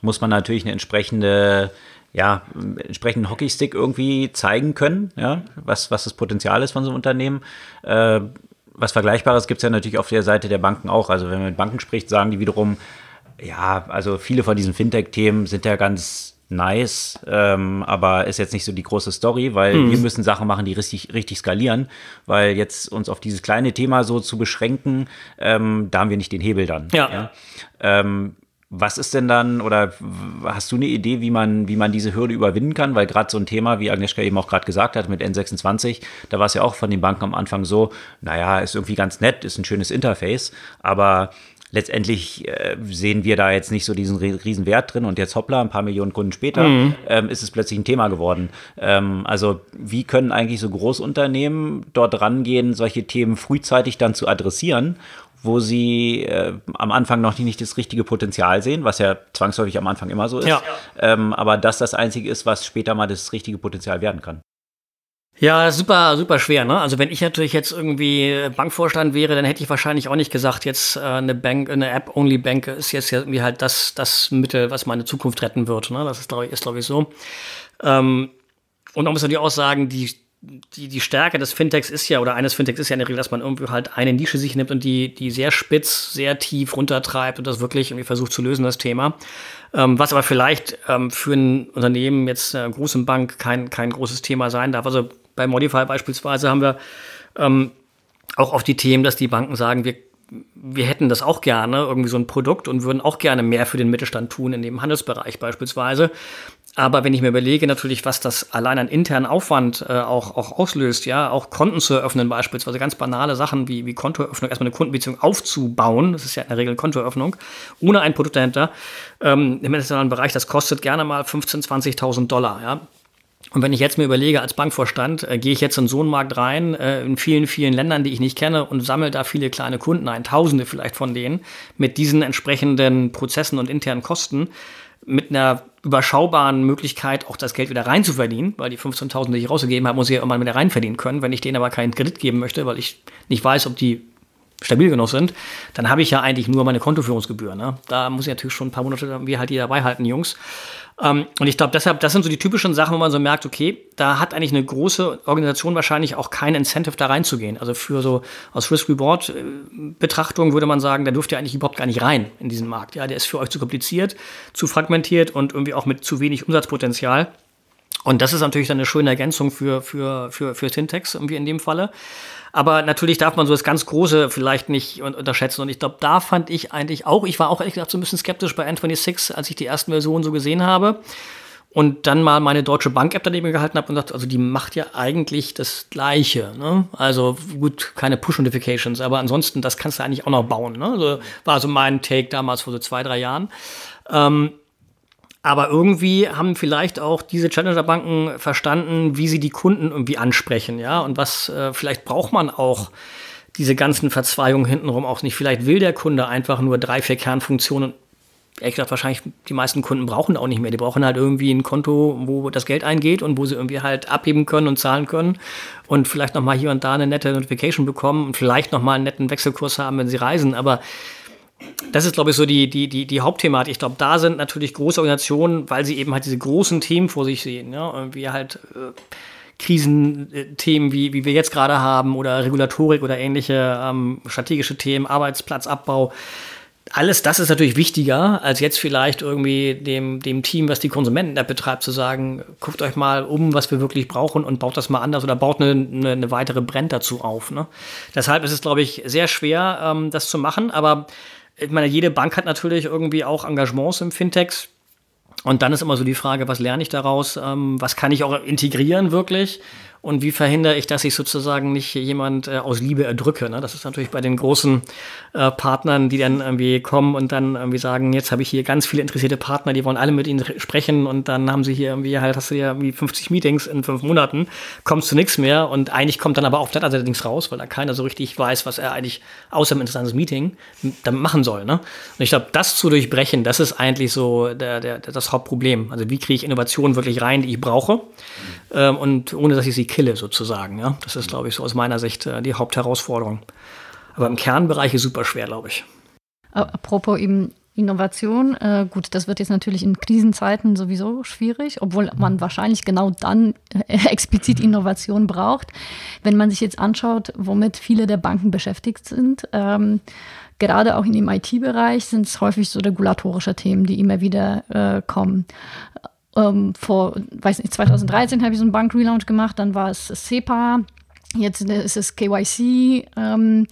muss man natürlich eine entsprechende ja, entsprechenden Hockeystick irgendwie zeigen können, ja, was, was das Potenzial ist von so einem Unternehmen. Äh, was Vergleichbares gibt es ja natürlich auf der Seite der Banken auch. Also wenn man mit Banken spricht, sagen die wiederum, ja, also viele von diesen Fintech-Themen sind ja ganz nice, ähm, aber ist jetzt nicht so die große Story, weil hm. wir müssen Sachen machen, die richtig, richtig skalieren, weil jetzt uns auf dieses kleine Thema so zu beschränken, ähm, da haben wir nicht den Hebel dann. Ja. ja? Ähm, was ist denn dann, oder hast du eine Idee, wie man, wie man diese Hürde überwinden kann? Weil gerade so ein Thema, wie Agnieszka eben auch gerade gesagt hat, mit N26, da war es ja auch von den Banken am Anfang so, naja, ist irgendwie ganz nett, ist ein schönes Interface, aber letztendlich äh, sehen wir da jetzt nicht so diesen riesen Wert drin und jetzt hoppla, ein paar Millionen Kunden später mhm. ähm, ist es plötzlich ein Thema geworden. Ähm, also wie können eigentlich so Großunternehmen dort rangehen, solche Themen frühzeitig dann zu adressieren wo sie äh, am Anfang noch nicht das richtige Potenzial sehen, was ja zwangsläufig am Anfang immer so ist. Ja. Ähm, aber das das Einzige ist, was später mal das richtige Potenzial werden kann. Ja, super, super schwer. Ne? Also wenn ich natürlich jetzt irgendwie Bankvorstand wäre, dann hätte ich wahrscheinlich auch nicht gesagt, jetzt äh, eine Bank, eine App-Only-Bank ist jetzt irgendwie halt das, das Mittel, was meine Zukunft retten wird. Ne? Das ist, glaube ich, ist, glaube ich, so. Ähm, und man muss natürlich auch sagen, die die, die Stärke des Fintechs ist ja, oder eines Fintechs ist ja in der Regel, dass man irgendwie halt eine Nische sich nimmt und die, die sehr spitz, sehr tief runtertreibt und das wirklich irgendwie versucht zu lösen, das Thema. Ähm, was aber vielleicht ähm, für ein Unternehmen jetzt einer großen Bank kein, kein großes Thema sein darf. Also bei Modify beispielsweise haben wir ähm, auch auf die Themen, dass die Banken sagen, wir wir hätten das auch gerne, irgendwie so ein Produkt und würden auch gerne mehr für den Mittelstand tun, in dem Handelsbereich beispielsweise. Aber wenn ich mir überlege, natürlich, was das allein an internen Aufwand äh, auch, auch auslöst, ja, auch Konten zu eröffnen, beispielsweise ganz banale Sachen wie, wie Kontoeröffnung, erstmal eine Kundenbeziehung aufzubauen, das ist ja in der Regel Kontoeröffnung, ohne ein Produkt dahinter, ähm, im internationalen Bereich, das kostet gerne mal 15.000, 20.000 Dollar, ja. Und wenn ich jetzt mir überlege, als Bankvorstand, äh, gehe ich jetzt in so einen Markt rein, äh, in vielen, vielen Ländern, die ich nicht kenne, und sammle da viele kleine Kunden ein, Tausende vielleicht von denen, mit diesen entsprechenden Prozessen und internen Kosten, mit einer überschaubaren Möglichkeit, auch das Geld wieder reinzuverdienen, weil die 15.000, die ich rausgegeben habe, muss ich ja irgendwann wieder reinverdienen können. Wenn ich denen aber keinen Kredit geben möchte, weil ich nicht weiß, ob die stabil genug sind, dann habe ich ja eigentlich nur meine Kontoführungsgebühr. Ne? Da muss ich natürlich schon ein paar Monate wie halt die dabei halten, Jungs. Ähm, und ich glaube, deshalb, das sind so die typischen Sachen, wo man so merkt, okay, da hat eigentlich eine große Organisation wahrscheinlich auch kein Incentive da reinzugehen. Also für so aus Risk-Reward-Betrachtung würde man sagen, da dürft ihr eigentlich überhaupt gar nicht rein in diesen Markt. Ja, der ist für euch zu kompliziert, zu fragmentiert und irgendwie auch mit zu wenig Umsatzpotenzial. Und das ist natürlich dann eine schöne Ergänzung für, für, für, für Syntax irgendwie in dem Falle. Aber natürlich darf man so das ganz Große vielleicht nicht unterschätzen. Und ich glaube, da fand ich eigentlich auch, ich war auch ehrlich gesagt so ein bisschen skeptisch bei N26, als ich die ersten Versionen so gesehen habe. Und dann mal meine deutsche Bank-App daneben gehalten habe und gesagt, also die macht ja eigentlich das Gleiche. Ne? Also gut, keine Push-Notifications, aber ansonsten, das kannst du eigentlich auch noch bauen. Ne? Also, war so mein Take damals vor so zwei, drei Jahren. Ähm, aber irgendwie haben vielleicht auch diese Challenger-Banken verstanden, wie sie die Kunden irgendwie ansprechen, ja, und was äh, vielleicht braucht man auch diese ganzen Verzweigungen hintenrum auch nicht. Vielleicht will der Kunde einfach nur drei, vier Kernfunktionen. Ehrlich gesagt, wahrscheinlich die meisten Kunden brauchen auch nicht mehr. Die brauchen halt irgendwie ein Konto, wo das Geld eingeht und wo sie irgendwie halt abheben können und zahlen können und vielleicht noch mal hier und da eine nette Notification bekommen und vielleicht noch mal einen netten Wechselkurs haben, wenn sie reisen. Aber das ist, glaube ich, so die, die, die, die Hauptthematik. Ich glaube, da sind natürlich große Organisationen, weil sie eben halt diese großen Themen vor sich sehen. Ja? Irgendwie halt äh, Krisenthemen, wie, wie wir jetzt gerade haben, oder Regulatorik oder ähnliche ähm, strategische Themen, Arbeitsplatzabbau. Alles das ist natürlich wichtiger, als jetzt vielleicht irgendwie dem, dem Team, was die Konsumenten betreibt, zu sagen, guckt euch mal um, was wir wirklich brauchen und baut das mal anders oder baut eine, eine, eine weitere Brand dazu auf. Ne? Deshalb ist es, glaube ich, sehr schwer, ähm, das zu machen, aber ich meine, jede Bank hat natürlich irgendwie auch Engagements im Fintechs. Und dann ist immer so die Frage, was lerne ich daraus? Ähm, was kann ich auch integrieren wirklich? Und wie verhindere ich, dass ich sozusagen nicht jemand äh, aus Liebe erdrücke. Ne? Das ist natürlich bei den großen äh, Partnern, die dann irgendwie kommen und dann irgendwie sagen, jetzt habe ich hier ganz viele interessierte Partner, die wollen alle mit ihnen sprechen und dann haben sie hier irgendwie halt, hast du ja irgendwie 50 Meetings in fünf Monaten, kommst du nichts mehr und eigentlich kommt dann aber auch das allerdings raus, weil da keiner so richtig weiß, was er eigentlich außer einem interessantes Meeting damit machen soll. Ne? Und ich glaube, das zu durchbrechen, das ist eigentlich so der, der, das Hauptproblem. Also wie kriege ich Innovationen wirklich rein, die ich brauche ähm, und ohne, dass ich sie kille sozusagen. Ja? Das ist, glaube ich, so aus meiner Sicht äh, die Hauptherausforderung. Aber im Kernbereich ist super schwer, glaube ich. Apropos eben Innovation, äh, gut, das wird jetzt natürlich in Krisenzeiten sowieso schwierig, obwohl man wahrscheinlich genau dann äh, explizit Innovation braucht. Wenn man sich jetzt anschaut, womit viele der Banken beschäftigt sind, ähm, gerade auch in dem IT-Bereich sind es häufig so regulatorische Themen, die immer wieder äh, kommen ähm, vor, weiß nicht, 2013 habe ich so einen Bank-Relaunch gemacht, dann war es SEPA, jetzt ist es KYC. Ähm,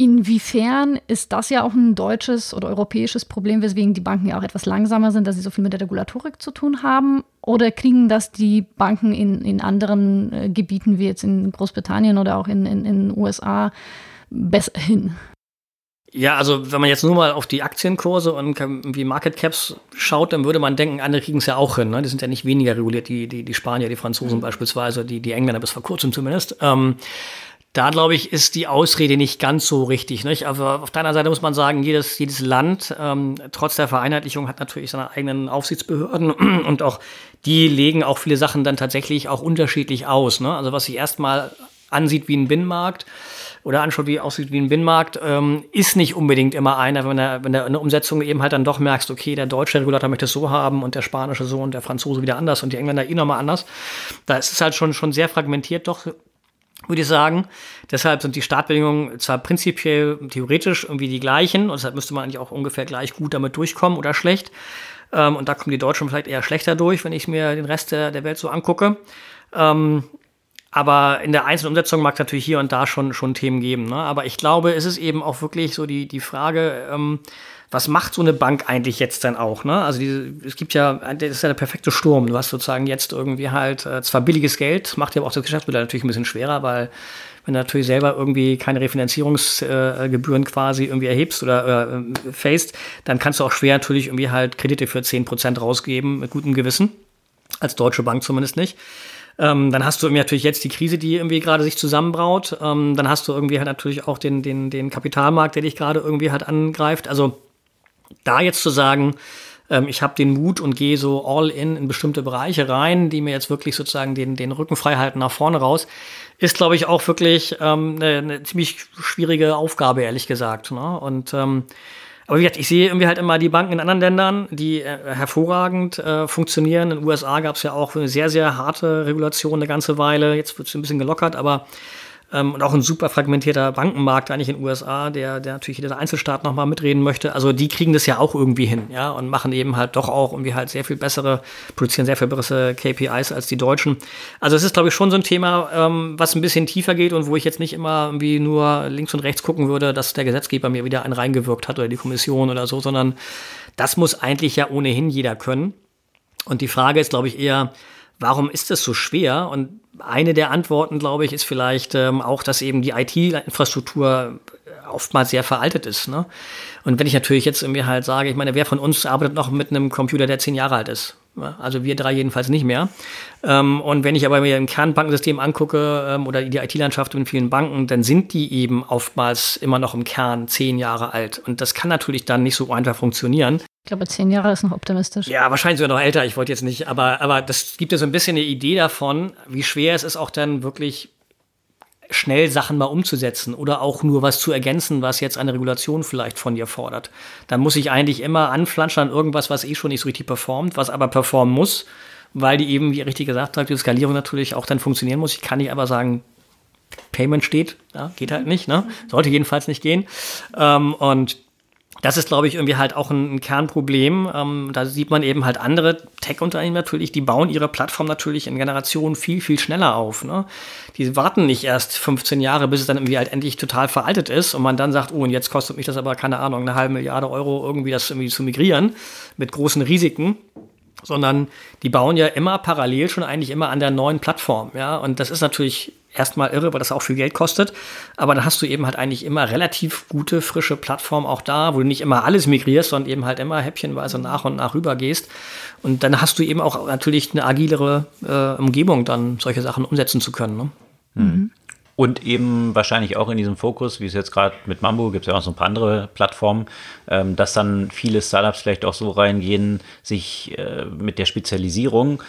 Inwiefern ist das ja auch ein deutsches oder europäisches Problem, weswegen die Banken ja auch etwas langsamer sind, dass sie so viel mit der Regulatorik zu tun haben? Oder kriegen das die Banken in, in anderen äh, Gebieten wie jetzt in Großbritannien oder auch in den USA besser hin? Ja, also wenn man jetzt nur mal auf die Aktienkurse und wie Market Caps schaut, dann würde man denken, andere kriegen es ja auch hin. Ne? Die sind ja nicht weniger reguliert, die, die, die Spanier, die Franzosen mhm. beispielsweise, die, die Engländer bis vor kurzem zumindest. Ähm, da glaube ich, ist die Ausrede nicht ganz so richtig. Nicht? Aber auf deiner Seite muss man sagen, jedes, jedes Land, ähm, trotz der Vereinheitlichung, hat natürlich seine eigenen Aufsichtsbehörden und auch die legen auch viele Sachen dann tatsächlich auch unterschiedlich aus. Ne? Also was sich erstmal ansieht wie ein Binnenmarkt, oder anschaut, wie aussieht wie ein Binnenmarkt, ähm, ist nicht unbedingt immer einer, wenn er, wenn er in der Umsetzung eben halt dann doch merkst, okay, der deutsche Regulator möchte es so haben und der spanische so und der Franzose wieder anders und die Engländer eh nochmal anders. Da ist es halt schon, schon sehr fragmentiert, doch würde ich sagen. Deshalb sind die Startbedingungen zwar prinzipiell theoretisch irgendwie die gleichen und deshalb müsste man eigentlich auch ungefähr gleich gut damit durchkommen oder schlecht. Ähm, und da kommen die Deutschen vielleicht eher schlechter durch, wenn ich mir den Rest der, der Welt so angucke. Ähm, aber in der einzelnen Umsetzung mag es natürlich hier und da schon, schon Themen geben. Ne? Aber ich glaube, es ist eben auch wirklich so die, die Frage, ähm, was macht so eine Bank eigentlich jetzt dann auch? Ne? Also diese, es gibt ja, das ist ja der perfekte Sturm. Du hast sozusagen jetzt irgendwie halt äh, zwar billiges Geld, macht ja auch das Geschäftsmodell natürlich ein bisschen schwerer, weil wenn du natürlich selber irgendwie keine Refinanzierungsgebühren äh, quasi irgendwie erhebst oder äh, faced, dann kannst du auch schwer natürlich irgendwie halt Kredite für 10% rausgeben, mit gutem Gewissen. Als Deutsche Bank zumindest nicht. Ähm, dann hast du natürlich jetzt die Krise, die irgendwie gerade sich zusammenbraut. Ähm, dann hast du irgendwie halt natürlich auch den, den, den Kapitalmarkt, der dich gerade irgendwie halt angreift. Also da jetzt zu sagen, ähm, ich habe den Mut und gehe so all in in bestimmte Bereiche rein, die mir jetzt wirklich sozusagen den, den Rücken frei halten nach vorne raus, ist, glaube ich, auch wirklich ähm, eine, eine ziemlich schwierige Aufgabe, ehrlich gesagt. Ne? Und ähm, aber wie gesagt, ich sehe irgendwie halt immer die Banken in anderen Ländern, die äh, hervorragend äh, funktionieren. In den USA gab es ja auch eine sehr, sehr harte Regulation eine ganze Weile. Jetzt wird es ein bisschen gelockert, aber ähm, und auch ein super fragmentierter Bankenmarkt eigentlich in den USA, der, der natürlich jeder Einzelstaat nochmal mitreden möchte. Also die kriegen das ja auch irgendwie hin, ja, und machen eben halt doch auch irgendwie halt sehr viel bessere, produzieren sehr viel bessere KPIs als die Deutschen. Also es ist, glaube ich, schon so ein Thema, ähm, was ein bisschen tiefer geht und wo ich jetzt nicht immer irgendwie nur links und rechts gucken würde, dass der Gesetzgeber mir wieder einen reingewirkt hat oder die Kommission oder so, sondern das muss eigentlich ja ohnehin jeder können. Und die Frage ist, glaube ich, eher, warum ist das so schwer? Und eine der Antworten, glaube ich, ist vielleicht ähm, auch, dass eben die IT-Infrastruktur oftmals sehr veraltet ist. Ne? Und wenn ich natürlich jetzt irgendwie halt sage, ich meine, wer von uns arbeitet noch mit einem Computer, der zehn Jahre alt ist? Also wir drei jedenfalls nicht mehr. Ähm, und wenn ich aber mir im Kernbankensystem angucke ähm, oder die IT-Landschaft in vielen Banken, dann sind die eben oftmals immer noch im Kern zehn Jahre alt. Und das kann natürlich dann nicht so einfach funktionieren. Ich glaube, zehn Jahre ist noch optimistisch. Ja, wahrscheinlich sogar noch älter. Ich wollte jetzt nicht, aber, aber das gibt ja so ein bisschen eine Idee davon, wie schwer es ist, auch dann wirklich schnell Sachen mal umzusetzen oder auch nur was zu ergänzen, was jetzt eine Regulation vielleicht von dir fordert. Dann muss ich eigentlich immer anflanschen an irgendwas, was eh schon nicht so richtig performt, was aber performen muss, weil die eben, wie richtig gesagt habt, die Skalierung natürlich auch dann funktionieren muss. Ich kann nicht aber sagen, Payment steht, ja, geht halt nicht, ne? Sollte jedenfalls nicht gehen. Ähm, und das ist, glaube ich, irgendwie halt auch ein, ein Kernproblem. Ähm, da sieht man eben halt andere Tech-Unternehmen natürlich, die bauen ihre Plattform natürlich in Generationen viel, viel schneller auf. Ne? Die warten nicht erst 15 Jahre, bis es dann irgendwie halt endlich total veraltet ist und man dann sagt, oh, und jetzt kostet mich das aber, keine Ahnung, eine halbe Milliarde Euro irgendwie das irgendwie zu migrieren mit großen Risiken sondern die bauen ja immer parallel schon eigentlich immer an der neuen Plattform, ja, und das ist natürlich erstmal irre, weil das auch viel Geld kostet. Aber dann hast du eben halt eigentlich immer relativ gute, frische Plattform auch da, wo du nicht immer alles migrierst, sondern eben halt immer häppchenweise nach und nach rübergehst. Und dann hast du eben auch natürlich eine agilere äh, Umgebung, dann solche Sachen umsetzen zu können. Ne? Mhm. Und eben wahrscheinlich auch in diesem Fokus, wie es jetzt gerade mit Mambo, gibt es ja auch so ein paar andere Plattformen, ähm, dass dann viele Startups vielleicht auch so reingehen, sich äh, mit der Spezialisierung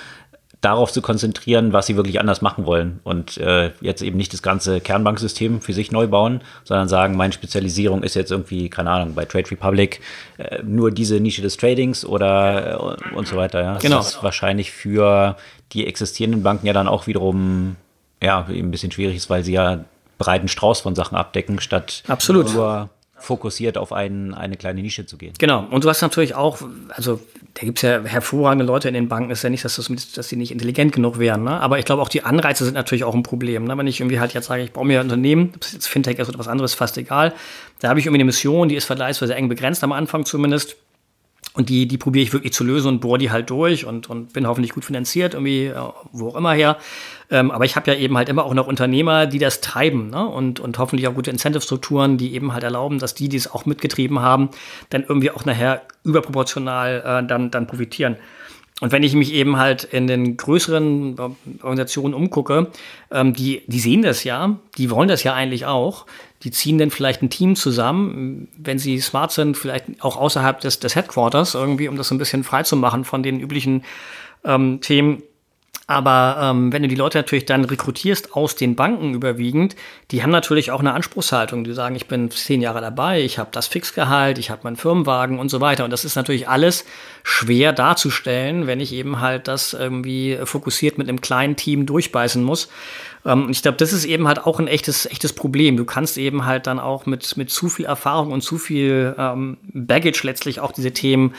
darauf zu konzentrieren, was sie wirklich anders machen wollen und äh, jetzt eben nicht das ganze Kernbanksystem für sich neu bauen, sondern sagen, meine Spezialisierung ist jetzt irgendwie, keine Ahnung, bei Trade Republic äh, nur diese Nische des Tradings oder äh, und so weiter. Ja. Genau. Das ist wahrscheinlich für die existierenden Banken ja dann auch wiederum ja, ein bisschen schwierig ist, weil sie ja breiten Strauß von Sachen abdecken, statt Absolut. nur fokussiert auf ein, eine kleine Nische zu gehen. Genau. Und du hast natürlich auch, also da gibt es ja hervorragende Leute in den Banken, ist ja nicht, dass, das, dass sie nicht intelligent genug wären. Ne? Aber ich glaube, auch die Anreize sind natürlich auch ein Problem. Ne? Wenn ich irgendwie halt jetzt sage, ich baue mir ein Unternehmen, ob es jetzt Fintech ist oder was anderes, fast egal. Da habe ich irgendwie eine Mission, die ist vergleichsweise eng begrenzt am Anfang zumindest. Und die, die probiere ich wirklich zu lösen und bohre die halt durch und, und bin hoffentlich gut finanziert, irgendwie, äh, wo auch immer her. Ähm, aber ich habe ja eben halt immer auch noch Unternehmer, die das treiben ne? und, und hoffentlich auch gute Incentive-Strukturen, die eben halt erlauben, dass die, die es auch mitgetrieben haben, dann irgendwie auch nachher überproportional äh, dann, dann profitieren. Und wenn ich mich eben halt in den größeren Organisationen umgucke, ähm, die, die sehen das ja, die wollen das ja eigentlich auch. Die ziehen dann vielleicht ein Team zusammen, wenn sie smart sind, vielleicht auch außerhalb des, des Headquarters irgendwie, um das so ein bisschen frei zu machen von den üblichen ähm, Themen. Aber ähm, wenn du die Leute natürlich dann rekrutierst aus den Banken überwiegend, die haben natürlich auch eine Anspruchshaltung. Die sagen, ich bin zehn Jahre dabei, ich habe das Fixgehalt, ich habe meinen Firmenwagen und so weiter. Und das ist natürlich alles schwer darzustellen, wenn ich eben halt das irgendwie fokussiert mit einem kleinen Team durchbeißen muss. Ähm, ich glaube, das ist eben halt auch ein echtes, echtes Problem. Du kannst eben halt dann auch mit, mit zu viel Erfahrung und zu viel ähm, Baggage letztlich auch diese Themen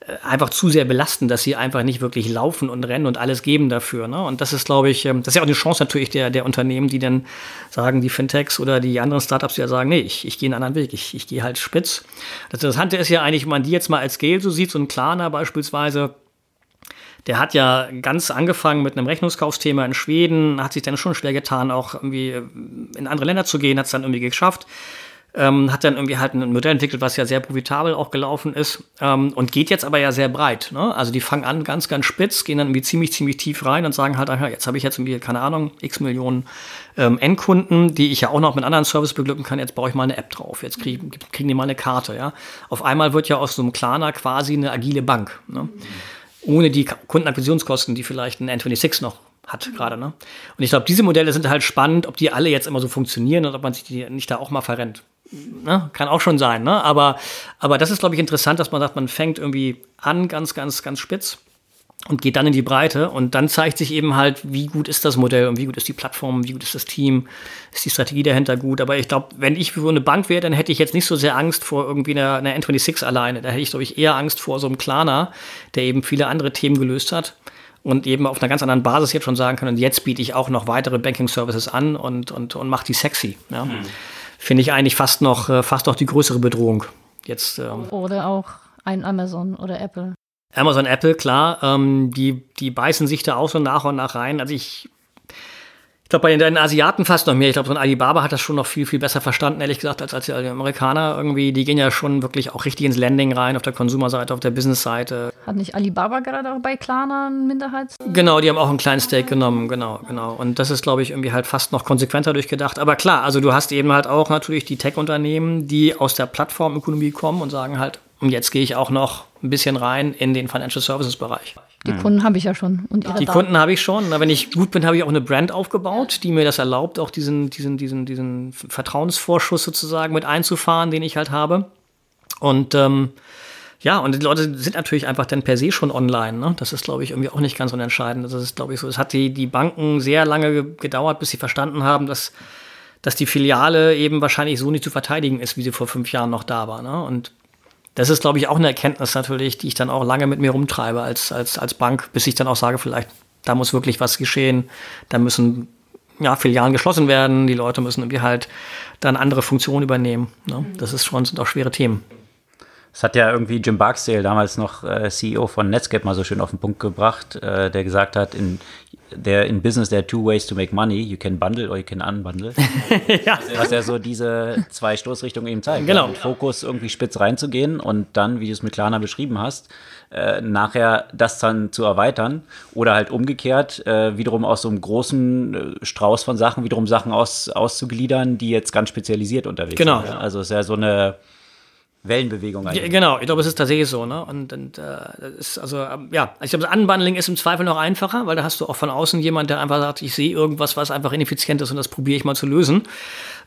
äh, einfach zu sehr belasten, dass sie einfach nicht wirklich laufen und rennen und alles geben dafür. Ne? Und das ist, glaube ich, ähm, das ist ja auch eine Chance natürlich der, der Unternehmen, die dann sagen, die Fintechs oder die anderen Startups, die ja sagen, nee, ich, ich gehe einen anderen Weg, ich, ich gehe halt spitz. Das Interessante ist ja eigentlich, wenn man die jetzt mal als Scale so sieht, so ein Klarner beispielsweise, der hat ja ganz angefangen mit einem Rechnungskaufsthema in Schweden, hat sich dann schon schwer getan, auch irgendwie in andere Länder zu gehen, hat es dann irgendwie geschafft ähm, hat dann irgendwie halt ein Modell entwickelt, was ja sehr profitabel auch gelaufen ist ähm, und geht jetzt aber ja sehr breit. Ne? Also die fangen an ganz, ganz spitz, gehen dann irgendwie ziemlich, ziemlich tief rein und sagen halt, jetzt habe ich jetzt irgendwie, keine Ahnung, x Millionen ähm, Endkunden, die ich ja auch noch mit anderen Service beglücken kann. Jetzt baue ich mal eine App drauf, jetzt krieg, kriegen die mal eine Karte. Ja? Auf einmal wird ja aus so einem Klarner quasi eine agile Bank. Ne? Ohne die Kundenakquisitionskosten, die vielleicht ein N26 noch hat gerade. Ne? Und ich glaube, diese Modelle sind halt spannend, ob die alle jetzt immer so funktionieren oder ob man sich die nicht da auch mal verrennt. Ne? Kann auch schon sein, ne? aber, aber das ist, glaube ich, interessant, dass man sagt, man fängt irgendwie an ganz, ganz, ganz spitz und geht dann in die Breite und dann zeigt sich eben halt, wie gut ist das Modell und wie gut ist die Plattform, wie gut ist das Team, ist die Strategie dahinter gut. Aber ich glaube, wenn ich für eine Bank wäre, dann hätte ich jetzt nicht so sehr Angst vor irgendwie einer, einer N26 alleine. Da hätte ich, glaube ich, eher Angst vor so einem Klarner, der eben viele andere Themen gelöst hat und eben auf einer ganz anderen Basis jetzt schon sagen kann, und jetzt biete ich auch noch weitere Banking-Services an und, und, und mache die sexy. Ja. Mhm finde ich eigentlich fast noch, äh, fast noch die größere Bedrohung. Jetzt, ähm, oder auch ein Amazon oder Apple. Amazon, Apple, klar, ähm, die, die beißen sich da auch so nach und nach rein. Also ich ich glaube, bei den Asiaten fast noch mehr. Ich glaube, so ein Alibaba hat das schon noch viel, viel besser verstanden, ehrlich gesagt, als, als die Amerikaner irgendwie. Die gehen ja schon wirklich auch richtig ins Landing rein, auf der Konsumerseite, auf der Business-Seite. Hat nicht Alibaba gerade auch bei Klarna einen Minderheits? Genau, die haben auch einen kleinen Stake genommen, genau, genau. Und das ist, glaube ich, irgendwie halt fast noch konsequenter durchgedacht. Aber klar, also du hast eben halt auch natürlich die Tech-Unternehmen, die aus der Plattformökonomie kommen und sagen halt, und jetzt gehe ich auch noch ein bisschen rein in den Financial Services Bereich. Die mhm. Kunden habe ich ja schon. Und die Daten. Kunden habe ich schon. wenn ich gut bin, habe ich auch eine Brand aufgebaut, die mir das erlaubt, auch diesen, diesen, diesen, diesen Vertrauensvorschuss sozusagen mit einzufahren, den ich halt habe. Und ähm, ja, und die Leute sind natürlich einfach dann per se schon online. Ne? Das ist, glaube ich, irgendwie auch nicht ganz unentscheidend. Das ist, glaube ich, so. Es hat die, die Banken sehr lange gedauert, bis sie verstanden haben, dass, dass die Filiale eben wahrscheinlich so nicht zu verteidigen ist, wie sie vor fünf Jahren noch da war. Ne? Und das ist, glaube ich, auch eine Erkenntnis natürlich, die ich dann auch lange mit mir rumtreibe als, als, als Bank, bis ich dann auch sage, vielleicht, da muss wirklich was geschehen. Da müssen ja, Filialen geschlossen werden, die Leute müssen irgendwie halt dann andere Funktionen übernehmen. Ne? Das ist schon, sind auch schwere Themen. Das hat ja irgendwie Jim Barksdale, damals noch äh, CEO von Netscape, mal so schön auf den Punkt gebracht, äh, der gesagt hat, in, there in business there are two ways to make money. You can bundle or you can unbundle. ja. Was ja so diese zwei Stoßrichtungen eben zeigt. Genau. Ja, mit Fokus irgendwie spitz reinzugehen und dann, wie du es mit Klarna beschrieben hast, äh, nachher das dann zu erweitern oder halt umgekehrt äh, wiederum aus so einem großen äh, Strauß von Sachen wiederum Sachen aus, auszugliedern, die jetzt ganz spezialisiert unterwegs genau. sind. Genau. Also es ist ja so eine Wellenbewegung eigentlich. Genau, ich glaube, es ist tatsächlich so. Ne? Und, und äh, ist also, ähm, ja, ich glaube, das Unbundling ist im Zweifel noch einfacher, weil da hast du auch von außen jemand, der einfach sagt, ich sehe irgendwas, was einfach ineffizient ist und das probiere ich mal zu lösen.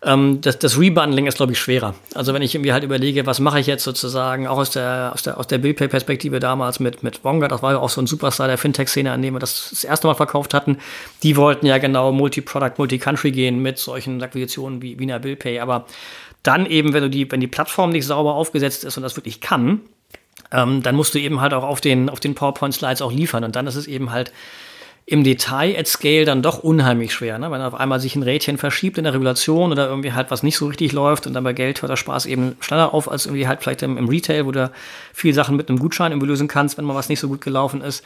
Ähm, das, das Rebundling ist, glaube ich, schwerer. Also wenn ich irgendwie halt überlege, was mache ich jetzt sozusagen, auch aus der, aus der, aus der Billpay-Perspektive damals mit, mit Wonga, das war ja auch so ein Superstar der Fintech-Szene, an dem wir das das erste Mal verkauft hatten. Die wollten ja genau Multi-Product, Multi-Country gehen mit solchen Akquisitionen wie Wiener Billpay, aber dann eben, wenn du die, wenn die Plattform nicht sauber aufgesetzt ist und das wirklich kann, ähm, dann musst du eben halt auch auf den, auf den PowerPoint-Slides auch liefern. Und dann ist es eben halt im Detail at Scale dann doch unheimlich schwer. Ne? Wenn auf einmal sich ein Rädchen verschiebt in der Regulation oder irgendwie halt was nicht so richtig läuft und dann bei Geld hört der Spaß eben schneller auf als irgendwie halt vielleicht im, im Retail, wo du viel Sachen mit einem Gutschein irgendwie lösen kannst, wenn mal was nicht so gut gelaufen ist.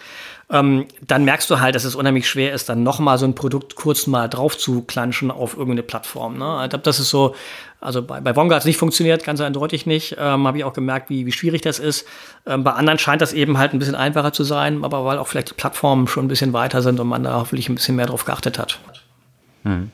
Ähm, dann merkst du halt, dass es unheimlich schwer ist, dann nochmal so ein Produkt kurz mal drauf zu klatschen auf irgendeine Plattform. Ne? Ich glaube, das ist so also bei, bei Wonga hat es nicht funktioniert, ganz eindeutig nicht. Ähm, Habe ich auch gemerkt, wie, wie schwierig das ist. Ähm, bei anderen scheint das eben halt ein bisschen einfacher zu sein, aber weil auch vielleicht die Plattformen schon ein bisschen weiter sind und man da hoffentlich ein bisschen mehr drauf geachtet hat. Hm.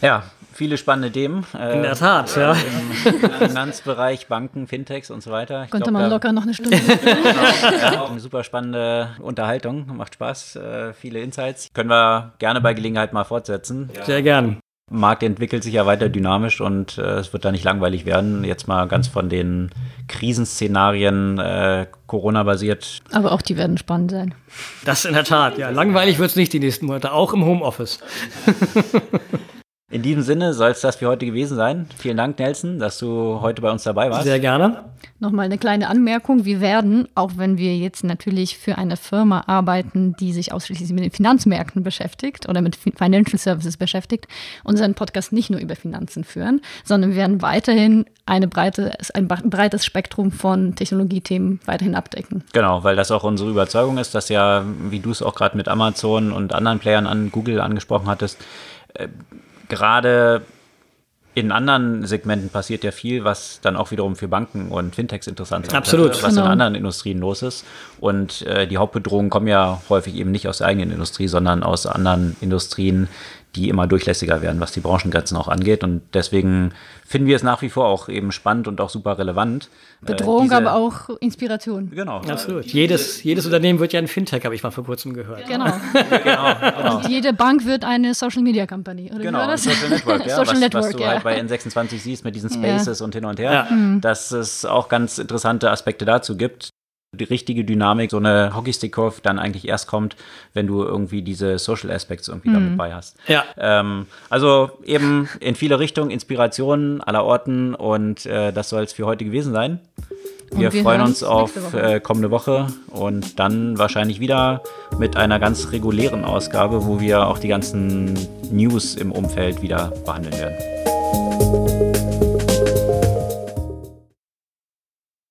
Ja, viele spannende Themen. Äh, In der Tat, ja. Im Finanzbereich, Banken, Fintechs und so weiter. Ich Könnte glaub, man locker noch eine Stunde. genau, ja, eine super spannende Unterhaltung, macht Spaß, äh, viele Insights. Können wir gerne bei Gelegenheit mal fortsetzen. Ja. Sehr gern. Markt entwickelt sich ja weiter dynamisch und äh, es wird da nicht langweilig werden. Jetzt mal ganz von den Krisenszenarien äh, Corona-basiert. Aber auch die werden spannend sein. Das in der Tat, ja. Langweilig wird es nicht die nächsten Monate, auch im Homeoffice. In diesem Sinne soll es das für heute gewesen sein. Vielen Dank, Nelson, dass du heute bei uns dabei warst. Sehr gerne. Nochmal eine kleine Anmerkung. Wir werden, auch wenn wir jetzt natürlich für eine Firma arbeiten, die sich ausschließlich mit den Finanzmärkten beschäftigt oder mit Financial Services beschäftigt, unseren Podcast nicht nur über Finanzen führen, sondern wir werden weiterhin eine breite, ein breites Spektrum von Technologiethemen weiterhin abdecken. Genau, weil das auch unsere Überzeugung ist, dass ja, wie du es auch gerade mit Amazon und anderen Playern an Google angesprochen hattest, äh, gerade in anderen Segmenten passiert ja viel, was dann auch wiederum für Banken und Fintechs interessant ist. Absolut. Was genau. in anderen Industrien los ist. Und äh, die Hauptbedrohungen kommen ja häufig eben nicht aus der eigenen Industrie, sondern aus anderen Industrien, die immer durchlässiger werden, was die Branchengrenzen auch angeht. Und deswegen finden wir es nach wie vor auch eben spannend und auch super relevant. Äh, Bedrohung, äh, aber auch Inspiration. Genau. Absolut. Jedes, jedes Unternehmen wird ja ein Fintech, habe ich mal vor kurzem gehört. Genau. genau, genau. Und jede Bank wird eine Social Media Company. Oder genau, das? Social Network, ja. Social was, Network, was du ja. halt bei N26 siehst mit diesen Spaces ja. und hin und her, ja. Mhm. dass es auch ganz interessante Aspekte dazu gibt die richtige Dynamik, so eine Hockeystick-Curve dann eigentlich erst kommt, wenn du irgendwie diese Social Aspects irgendwie mhm. damit bei hast. Ja. Ähm, also eben in viele Richtungen, Inspirationen aller Orten und äh, das soll es für heute gewesen sein. Wir, wir freuen uns auf Woche. Äh, kommende Woche und dann wahrscheinlich wieder mit einer ganz regulären Ausgabe, wo wir auch die ganzen News im Umfeld wieder behandeln werden.